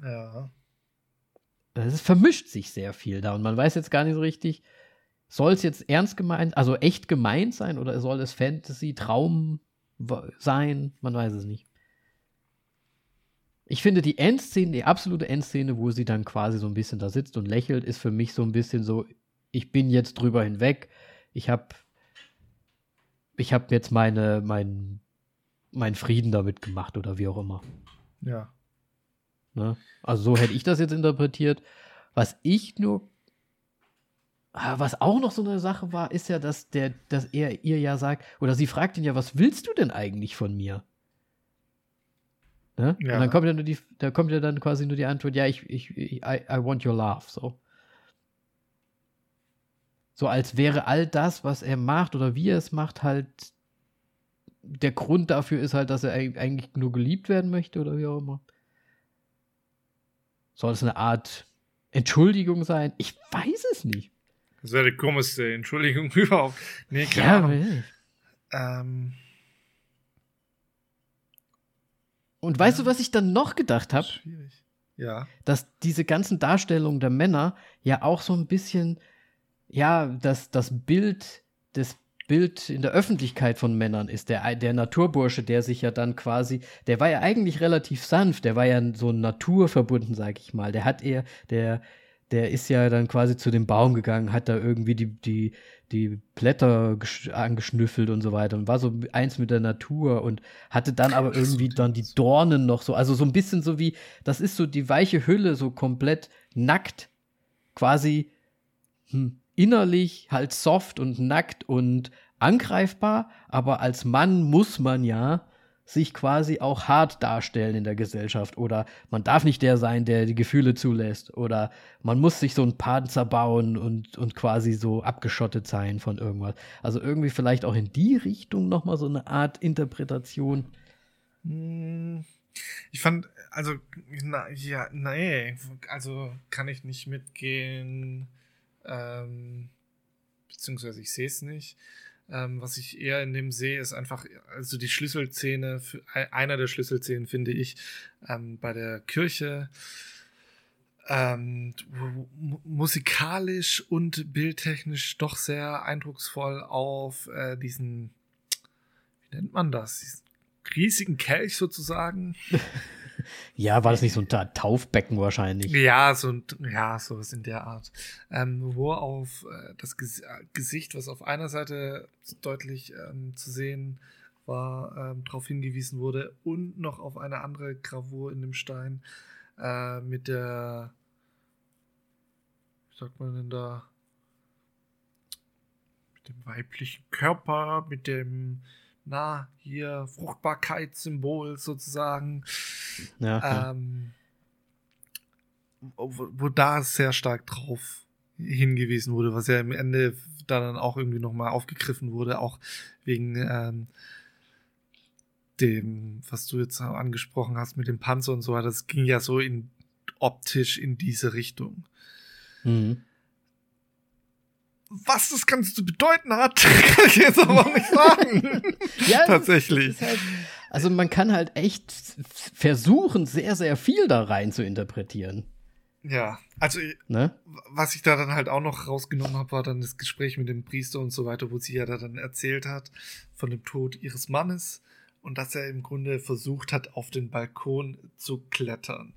Ja. Es vermischt sich sehr viel da und man weiß jetzt gar nicht so richtig, soll es jetzt ernst gemeint, also echt gemeint sein oder soll es Fantasy, Traum sein? Man weiß es nicht. Ich finde die Endszene, die absolute Endszene, wo sie dann quasi so ein bisschen da sitzt und lächelt, ist für mich so ein bisschen so, ich bin jetzt drüber hinweg. Ich habe ich habe jetzt meine mein mein Frieden damit gemacht oder wie auch immer. Ja. Ne? Also so hätte ich das jetzt interpretiert. Was ich nur ah, was auch noch so eine Sache war, ist ja, dass der, dass er ihr ja sagt, oder sie fragt ihn ja, was willst du denn eigentlich von mir? Ne? Ja. Und dann kommt ja nur die, da kommt ja dann quasi nur die Antwort, ja, ich, ich, I, I want your love, so. So als wäre all das, was er macht oder wie er es macht, halt der Grund dafür ist halt, dass er eigentlich nur geliebt werden möchte oder wie auch immer. Soll es eine Art Entschuldigung sein? Ich weiß es nicht. Das wäre die komischste Entschuldigung überhaupt. Nee, klar. Ja, ähm, Und weißt ja. du, was ich dann noch gedacht habe? Schwierig. Ja. Dass diese ganzen Darstellungen der Männer ja auch so ein bisschen, ja, das, das Bild des Bild in der Öffentlichkeit von Männern ist. Der, der Naturbursche, der sich ja dann quasi, der war ja eigentlich relativ sanft, der war ja so naturverbunden, sag ich mal. Der hat eher, der, der ist ja dann quasi zu dem Baum gegangen, hat da irgendwie die, die, die Blätter angeschnüffelt und so weiter und war so eins mit der Natur und hatte dann aber irgendwie dann die Dornen noch so, also so ein bisschen so wie, das ist so die weiche Hülle, so komplett nackt, quasi hm, innerlich halt soft und nackt und angreifbar, aber als Mann muss man ja sich quasi auch hart darstellen in der Gesellschaft oder man darf nicht der sein, der die Gefühle zulässt oder man muss sich so ein Panzer bauen und, und quasi so abgeschottet sein von irgendwas. Also irgendwie vielleicht auch in die Richtung nochmal so eine Art Interpretation. Hm, ich fand, also, na, ja, nee, also kann ich nicht mitgehen, ähm, beziehungsweise ich sehe es nicht. Ähm, was ich eher in dem sehe, ist einfach, also die Schlüsselszene, einer der Schlüsselszenen finde ich, ähm, bei der Kirche, ähm, musikalisch und bildtechnisch doch sehr eindrucksvoll auf äh, diesen, wie nennt man das, diesen riesigen Kelch sozusagen. Ja, war das nicht so ein Taufbecken wahrscheinlich? Ja, so ein, ja, sowas in der Art. Ähm, wo auf äh, das Ges Gesicht, was auf einer Seite deutlich ähm, zu sehen war, ähm, darauf hingewiesen wurde und noch auf eine andere Gravur in dem Stein äh, mit der, wie sagt man denn da, mit dem weiblichen Körper, mit dem na, hier Fruchtbarkeitssymbol sozusagen. Ja, ähm, wo, wo, da sehr stark drauf hingewiesen wurde, was ja im Ende dann auch irgendwie nochmal aufgegriffen wurde, auch wegen ähm, dem, was du jetzt angesprochen hast mit dem Panzer und so weiter. Das ging ja so in optisch in diese Richtung. Mhm. Was das Ganze zu bedeuten hat, kann ich jetzt aber auch nicht sagen. ja, tatsächlich. Halt, also man kann halt echt versuchen, sehr, sehr viel da rein zu interpretieren. Ja, also ne? was ich da dann halt auch noch rausgenommen habe, war dann das Gespräch mit dem Priester und so weiter, wo sie ja da dann erzählt hat von dem Tod ihres Mannes und dass er im Grunde versucht hat, auf den Balkon zu klettern.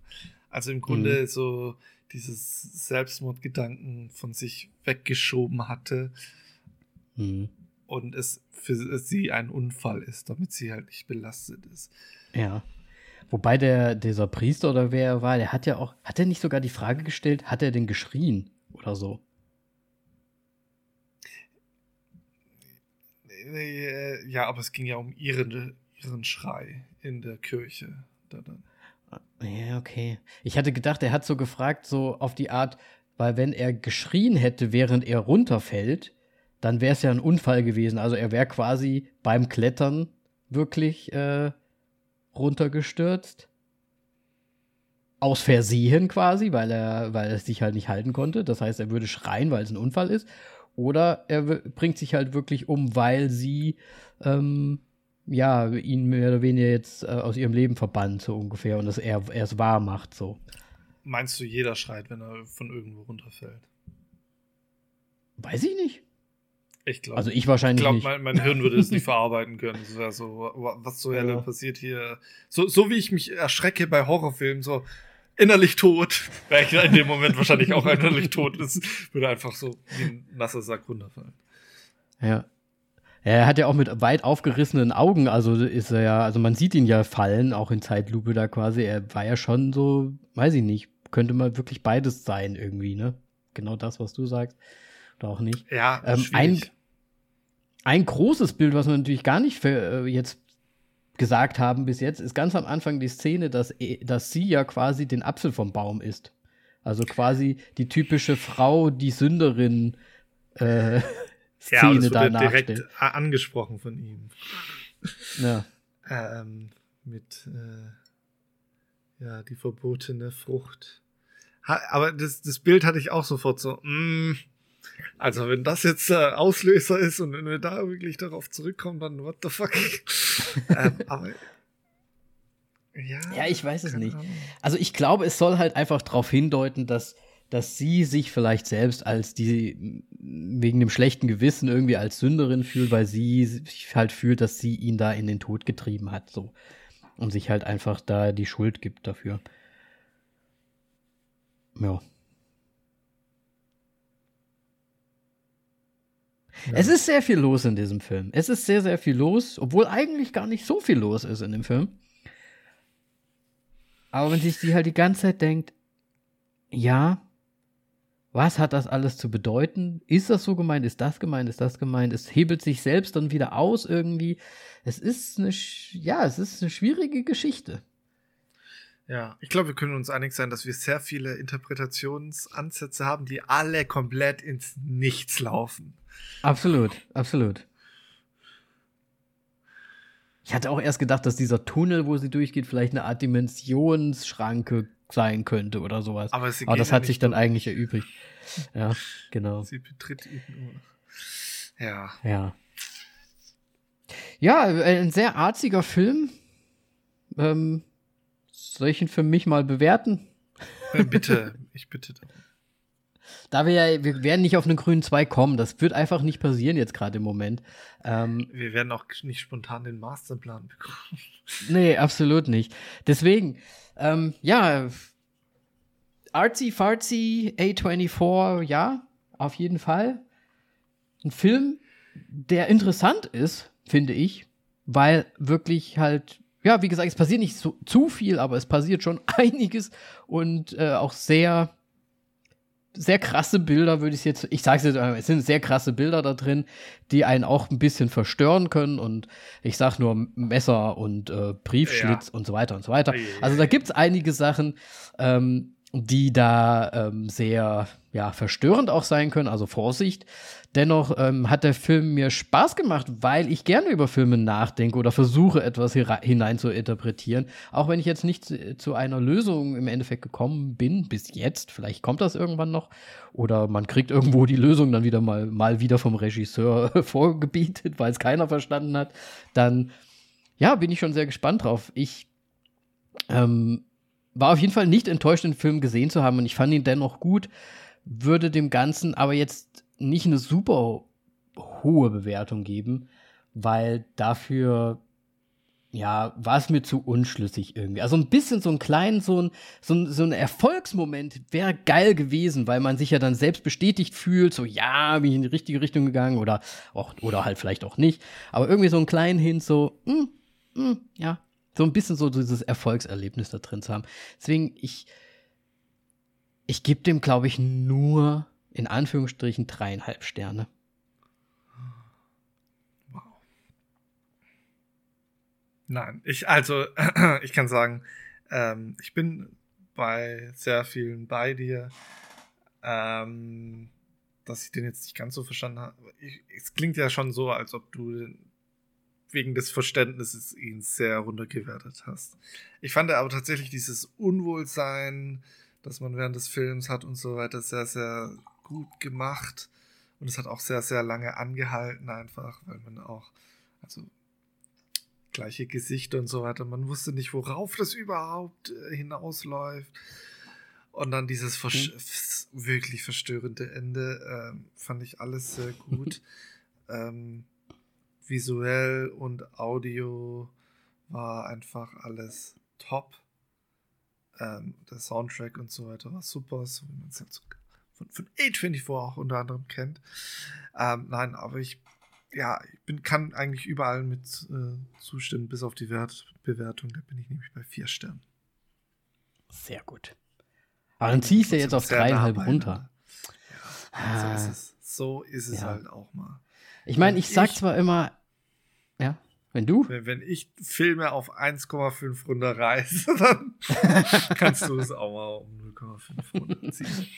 Also im Grunde mhm. so dieses Selbstmordgedanken von sich weggeschoben hatte mhm. und es für sie ein Unfall ist, damit sie halt nicht belastet ist. Ja. Wobei der, dieser Priester oder wer er war, der hat ja auch, hat er nicht sogar die Frage gestellt, hat er denn geschrien oder so? Ja, aber es ging ja um ihren, ihren Schrei in der Kirche. Da dann. Ja, okay. Ich hatte gedacht, er hat so gefragt, so auf die Art, weil wenn er geschrien hätte, während er runterfällt, dann wäre es ja ein Unfall gewesen. Also er wäre quasi beim Klettern wirklich äh, runtergestürzt. Aus Versehen quasi, weil er, weil er sich halt nicht halten konnte. Das heißt, er würde schreien, weil es ein Unfall ist. Oder er bringt sich halt wirklich um, weil sie ähm, ja, ihn mehr oder weniger jetzt äh, aus ihrem Leben verbannt, so ungefähr, und dass er, es wahr macht, so. Meinst du, jeder schreit, wenn er von irgendwo runterfällt? Weiß ich nicht. Ich glaube. Also ich wahrscheinlich ich nicht. Mein, mein Hirn würde es nicht verarbeiten können. Das wäre so, was zur Hölle ja. passiert hier? So, so wie ich mich erschrecke bei Horrorfilmen, so innerlich tot, wäre ich in dem Moment wahrscheinlich auch innerlich tot. Das würde einfach so wie ein nasser Sack runterfallen. Ja. Er hat ja auch mit weit aufgerissenen Augen, also ist er ja, also man sieht ihn ja fallen, auch in Zeitlupe da quasi. Er war ja schon so, weiß ich nicht, könnte mal wirklich beides sein irgendwie, ne? Genau das, was du sagst. Oder auch nicht. Ja, ähm, ein, ein großes Bild, was wir natürlich gar nicht für, äh, jetzt gesagt haben bis jetzt, ist ganz am Anfang die Szene, dass, dass sie ja quasi den Apfel vom Baum isst. Also quasi die typische Frau, die Sünderin äh, Szene ja, das wurde direkt angesprochen von ihm. Ja. ähm, mit äh, ja, die verbotene Frucht. Ha, aber das, das Bild hatte ich auch sofort so, mm, also wenn das jetzt äh, Auslöser ist und wenn wir da wirklich darauf zurückkommen, dann what the fuck. ähm, aber ja, ja, ich weiß es nicht. Also ich glaube, es soll halt einfach darauf hindeuten, dass dass sie sich vielleicht selbst als die wegen dem schlechten Gewissen irgendwie als Sünderin fühlt, weil sie sich halt fühlt, dass sie ihn da in den Tod getrieben hat, so und sich halt einfach da die Schuld gibt dafür. Ja. Ja. Es ist sehr viel los in diesem Film. Es ist sehr, sehr viel los, obwohl eigentlich gar nicht so viel los ist in dem Film. Aber wenn sich die halt die ganze Zeit denkt, ja, was hat das alles zu bedeuten? Ist das so gemeint? Ist das gemeint? Ist das gemeint? Es hebelt sich selbst dann wieder aus irgendwie. Es ist eine, ja, es ist eine schwierige Geschichte. Ja, ich glaube, wir können uns einig sein, dass wir sehr viele Interpretationsansätze haben, die alle komplett ins Nichts laufen. Absolut, absolut. Ich hatte auch erst gedacht, dass dieser Tunnel, wo sie durchgeht, vielleicht eine Art Dimensionsschranke sein könnte oder sowas. Aber, Aber das hat sich dann durch. eigentlich erübrigt. Ja, genau. Sie betritt ihn nur. Ja. Ja. Ja, ein sehr arziger Film. Ähm, soll ich ihn für mich mal bewerten? Ja, bitte, ich bitte darum. Da wir ja, wir werden nicht auf einen grünen 2 kommen, das wird einfach nicht passieren jetzt gerade im Moment. Ähm, wir werden auch nicht spontan den Masterplan bekommen. Nee, absolut nicht. Deswegen, ähm, ja, artsy fartsy A24, ja, auf jeden Fall. Ein Film, der interessant ist, finde ich, weil wirklich halt, ja, wie gesagt, es passiert nicht so, zu viel, aber es passiert schon einiges und äh, auch sehr sehr krasse Bilder, würde ich jetzt, ich sage es jetzt, es sind sehr krasse Bilder da drin, die einen auch ein bisschen verstören können und ich sag nur Messer und äh, Briefschlitz ja. und so weiter und so weiter. Also da gibt es einige Sachen, ähm, die da ähm, sehr ja, verstörend auch sein können, also Vorsicht. Dennoch ähm, hat der Film mir Spaß gemacht, weil ich gerne über Filme nachdenke oder versuche, etwas hinein zu interpretieren. Auch wenn ich jetzt nicht zu, einer Lösung im Endeffekt gekommen bin, bis jetzt. Vielleicht kommt das irgendwann noch. Oder man kriegt irgendwo die Lösung dann wieder mal, mal wieder vom Regisseur vorgebietet, weil es keiner verstanden hat. Dann, ja, bin ich schon sehr gespannt drauf. Ich ähm, war auf jeden Fall nicht enttäuscht, den Film gesehen zu haben und ich fand ihn dennoch gut, würde dem Ganzen aber jetzt nicht eine super hohe Bewertung geben, weil dafür ja, war es mir zu unschlüssig irgendwie. Also ein bisschen so ein kleinen, so ein, so ein, so ein Erfolgsmoment wäre geil gewesen, weil man sich ja dann selbst bestätigt fühlt, so ja, bin ich in die richtige Richtung gegangen oder auch, oder halt vielleicht auch nicht. Aber irgendwie so einen kleinen Hint, so, mh, mh, hm, ja, so ein bisschen so dieses Erfolgserlebnis da drin zu haben. Deswegen, ich, ich gebe dem, glaube ich, nur in Anführungsstrichen dreieinhalb Sterne. Nein, ich, also, ich kann sagen, ähm, ich bin bei sehr vielen bei dir, ähm, dass ich den jetzt nicht ganz so verstanden habe. Ich, es klingt ja schon so, als ob du wegen des Verständnisses ihn sehr runtergewertet hast. Ich fand aber tatsächlich dieses Unwohlsein, das man während des Films hat und so weiter, sehr, sehr gut gemacht. Und es hat auch sehr, sehr lange angehalten, einfach, weil man auch, also gleiche Gesichter und so weiter. Man wusste nicht, worauf das überhaupt äh, hinausläuft. Und dann dieses vers mhm. wirklich verstörende Ende ähm, fand ich alles sehr gut. ähm, visuell und Audio war einfach alles top. Ähm, der Soundtrack und so weiter war super, so wie man es halt so von, von A24 auch unter anderem kennt. Ähm, nein, aber ich ja, ich bin, kann eigentlich überall mit äh, zustimmen, bis auf die Wert Bewertung. Da bin ich nämlich bei vier Sternen. Sehr gut. Aber dann ziehst du jetzt auf dreieinhalb runter. Ja, so ist es, so ist es ja. halt auch mal. Ich meine, ich sag ich, zwar immer, ja, wenn du? Wenn, wenn ich Filme auf 1,5 runterreiße, dann kannst du es auch mal um 0,5 runterziehen.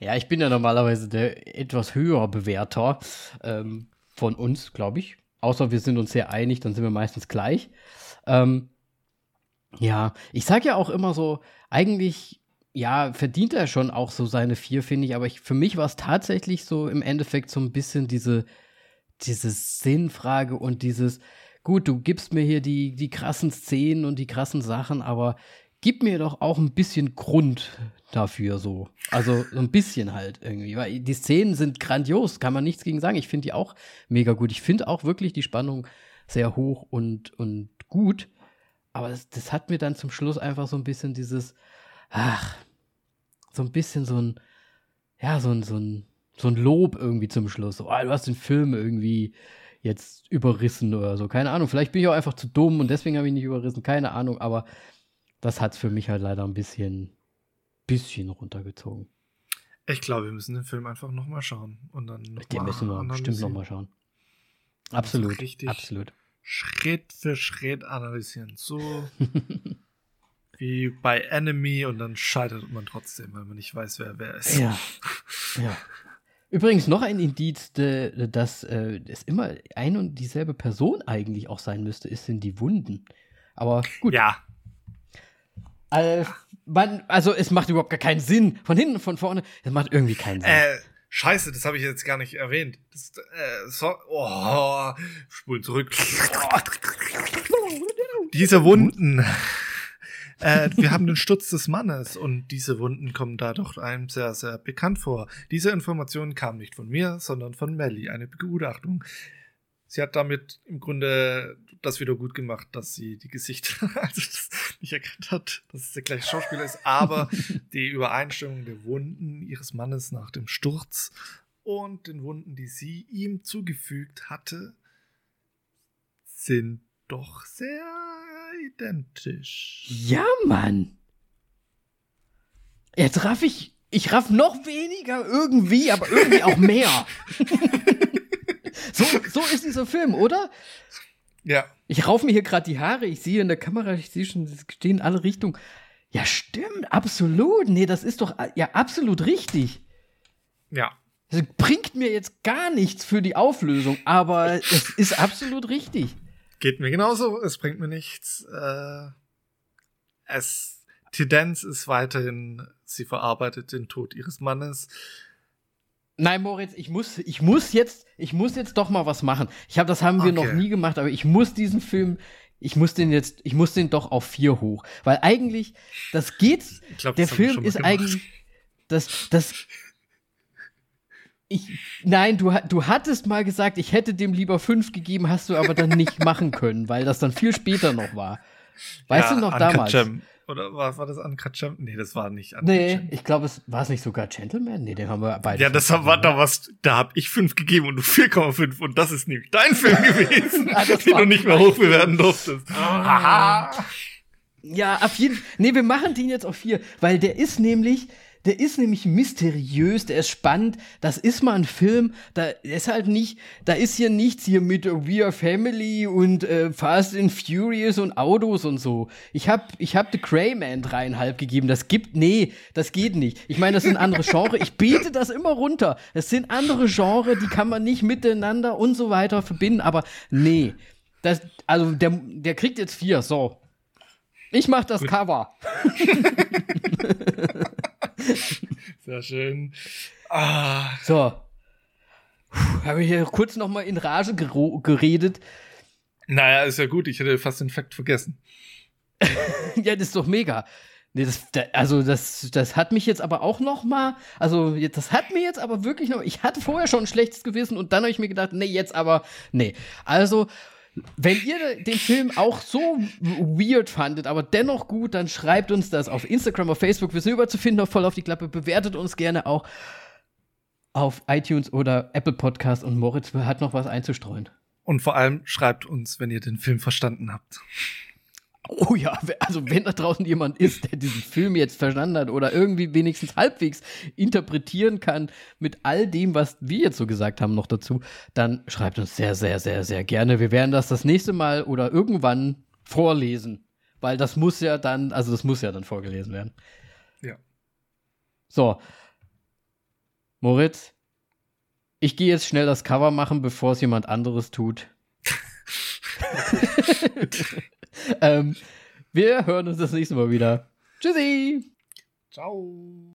Ja, ich bin ja normalerweise der etwas höher Bewerter. Ähm, von uns, glaube ich. Außer wir sind uns sehr einig, dann sind wir meistens gleich. Ähm, ja, ich sage ja auch immer so, eigentlich, ja, verdient er schon auch so seine vier, finde ich. Aber ich, für mich war es tatsächlich so im Endeffekt so ein bisschen diese, diese Sinnfrage und dieses, gut, du gibst mir hier die, die krassen Szenen und die krassen Sachen, aber gib mir doch auch ein bisschen Grund dafür so. Also so ein bisschen halt irgendwie. Weil die Szenen sind grandios, kann man nichts gegen sagen. Ich finde die auch mega gut. Ich finde auch wirklich die Spannung sehr hoch und, und gut. Aber das, das, hat mir dann zum Schluss einfach so ein bisschen dieses, ach, so ein bisschen so ein, ja, so ein, so ein, so ein Lob irgendwie zum Schluss. So, oh, du hast den Film irgendwie jetzt überrissen oder so. Keine Ahnung. Vielleicht bin ich auch einfach zu dumm und deswegen habe ich nicht überrissen. Keine Ahnung. Aber das hat es für mich halt leider ein bisschen, bisschen runtergezogen. Ich glaube, wir müssen den Film einfach nochmal schauen. Und dann noch den müssen wir bestimmt nochmal schauen. Absolut, richtig absolut. Schritt für Schritt analysieren. So wie bei Enemy und dann scheitert man trotzdem, weil man nicht weiß, wer wer ist. Ja. ja. Übrigens noch ein Indiz, dass äh, es immer ein und dieselbe Person eigentlich auch sein müsste, ist sind die Wunden. Aber gut. Ja, äh, man, also es macht überhaupt gar keinen Sinn. Von hinten, von vorne, es macht irgendwie keinen Sinn. Äh, scheiße, das habe ich jetzt gar nicht erwähnt. Das, äh, so, oh, spulen zurück. diese Wunden. Äh, wir haben den Sturz des Mannes und diese Wunden kommen da doch einem sehr, sehr bekannt vor. Diese Information kam nicht von mir, sondern von Melly, eine Begutachtung sie hat damit im Grunde das wieder gut gemacht, dass sie die Gesichter also nicht erkannt hat, dass es der gleiche Schauspieler ist, aber die Übereinstimmung der Wunden ihres Mannes nach dem Sturz und den Wunden, die sie ihm zugefügt hatte, sind doch sehr identisch. Ja, Mann. Jetzt raff ich, ich raff noch weniger irgendwie, aber irgendwie auch mehr. So, so ist dieser Film, oder? Ja. Ich rauf mir hier gerade die Haare, ich sehe in der Kamera, ich sehe schon, es stehen in alle Richtungen. Ja, stimmt, absolut. Nee, das ist doch ja absolut richtig. Ja. Das bringt mir jetzt gar nichts für die Auflösung, aber es ist absolut richtig. Geht mir genauso, es bringt mir nichts. Äh, es, Tendenz ist weiterhin, sie verarbeitet den Tod ihres Mannes. Nein, Moritz, ich muss, ich muss jetzt, ich muss jetzt doch mal was machen. Ich habe, das haben wir okay. noch nie gemacht, aber ich muss diesen Film ich muss den jetzt, ich muss den doch auf vier hoch. Weil eigentlich, das geht, glaub, der Film ist gemacht. eigentlich, das, das, ich, nein, du, du hattest mal gesagt, ich hätte dem lieber fünf gegeben, hast du aber dann nicht machen können, weil das dann viel später noch war. Weißt ja, du noch damals? Gem. Oder war, war das Uncut Gem? Nee, das war nicht Uncut Nee, Gem. ich glaube, es war es nicht sogar Gentleman? Nee, den haben wir beide. Ja, das war da was, da hab ich fünf gegeben und du 4,5 und das ist nämlich dein Film gewesen, ah, den du nicht mehr hochbewerten durftest. Ah. Ja, auf jeden Fall. Nee, wir machen den jetzt auf vier, weil der ist nämlich, der ist nämlich mysteriös, der ist spannend. Das ist mal ein Film, da ist halt nicht, da ist hier nichts hier mit We Are Family und äh, Fast and Furious und Autos und so. Ich hab, ich hab The Crayman dreieinhalb gegeben. Das gibt, nee, das geht nicht. Ich meine, das sind andere Genre. Ich bete das immer runter. Es sind andere Genre, die kann man nicht miteinander und so weiter verbinden. Aber nee, das, also der, der kriegt jetzt vier. So, ich mach das Gut. Cover. Sehr schön. Ah. So. Habe ich hier kurz noch mal in Rage geredet. Naja, ist ja gut. Ich hätte fast den Fakt vergessen. ja, das ist doch mega. Nee, das, also das, das hat mich jetzt aber auch noch mal, also das hat mir jetzt aber wirklich noch, ich hatte vorher schon ein schlechtes Gewissen und dann habe ich mir gedacht, nee, jetzt aber, nee. Also wenn ihr den Film auch so weird fandet, aber dennoch gut, dann schreibt uns das auf Instagram, auf Facebook. Wir sind überall zu finden, auf voll auf die Klappe. Bewertet uns gerne auch auf iTunes oder Apple Podcast und Moritz hat noch was einzustreuen. Und vor allem schreibt uns, wenn ihr den Film verstanden habt. Oh ja, also wenn da draußen jemand ist, der diesen Film jetzt verstanden hat oder irgendwie wenigstens halbwegs interpretieren kann mit all dem, was wir jetzt so gesagt haben, noch dazu, dann schreibt uns sehr, sehr, sehr, sehr gerne. Wir werden das das nächste Mal oder irgendwann vorlesen, weil das muss ja dann, also das muss ja dann vorgelesen werden. Ja. So. Moritz, ich gehe jetzt schnell das Cover machen, bevor es jemand anderes tut. ähm, wir hören uns das nächste Mal wieder. Tschüssi. Ciao.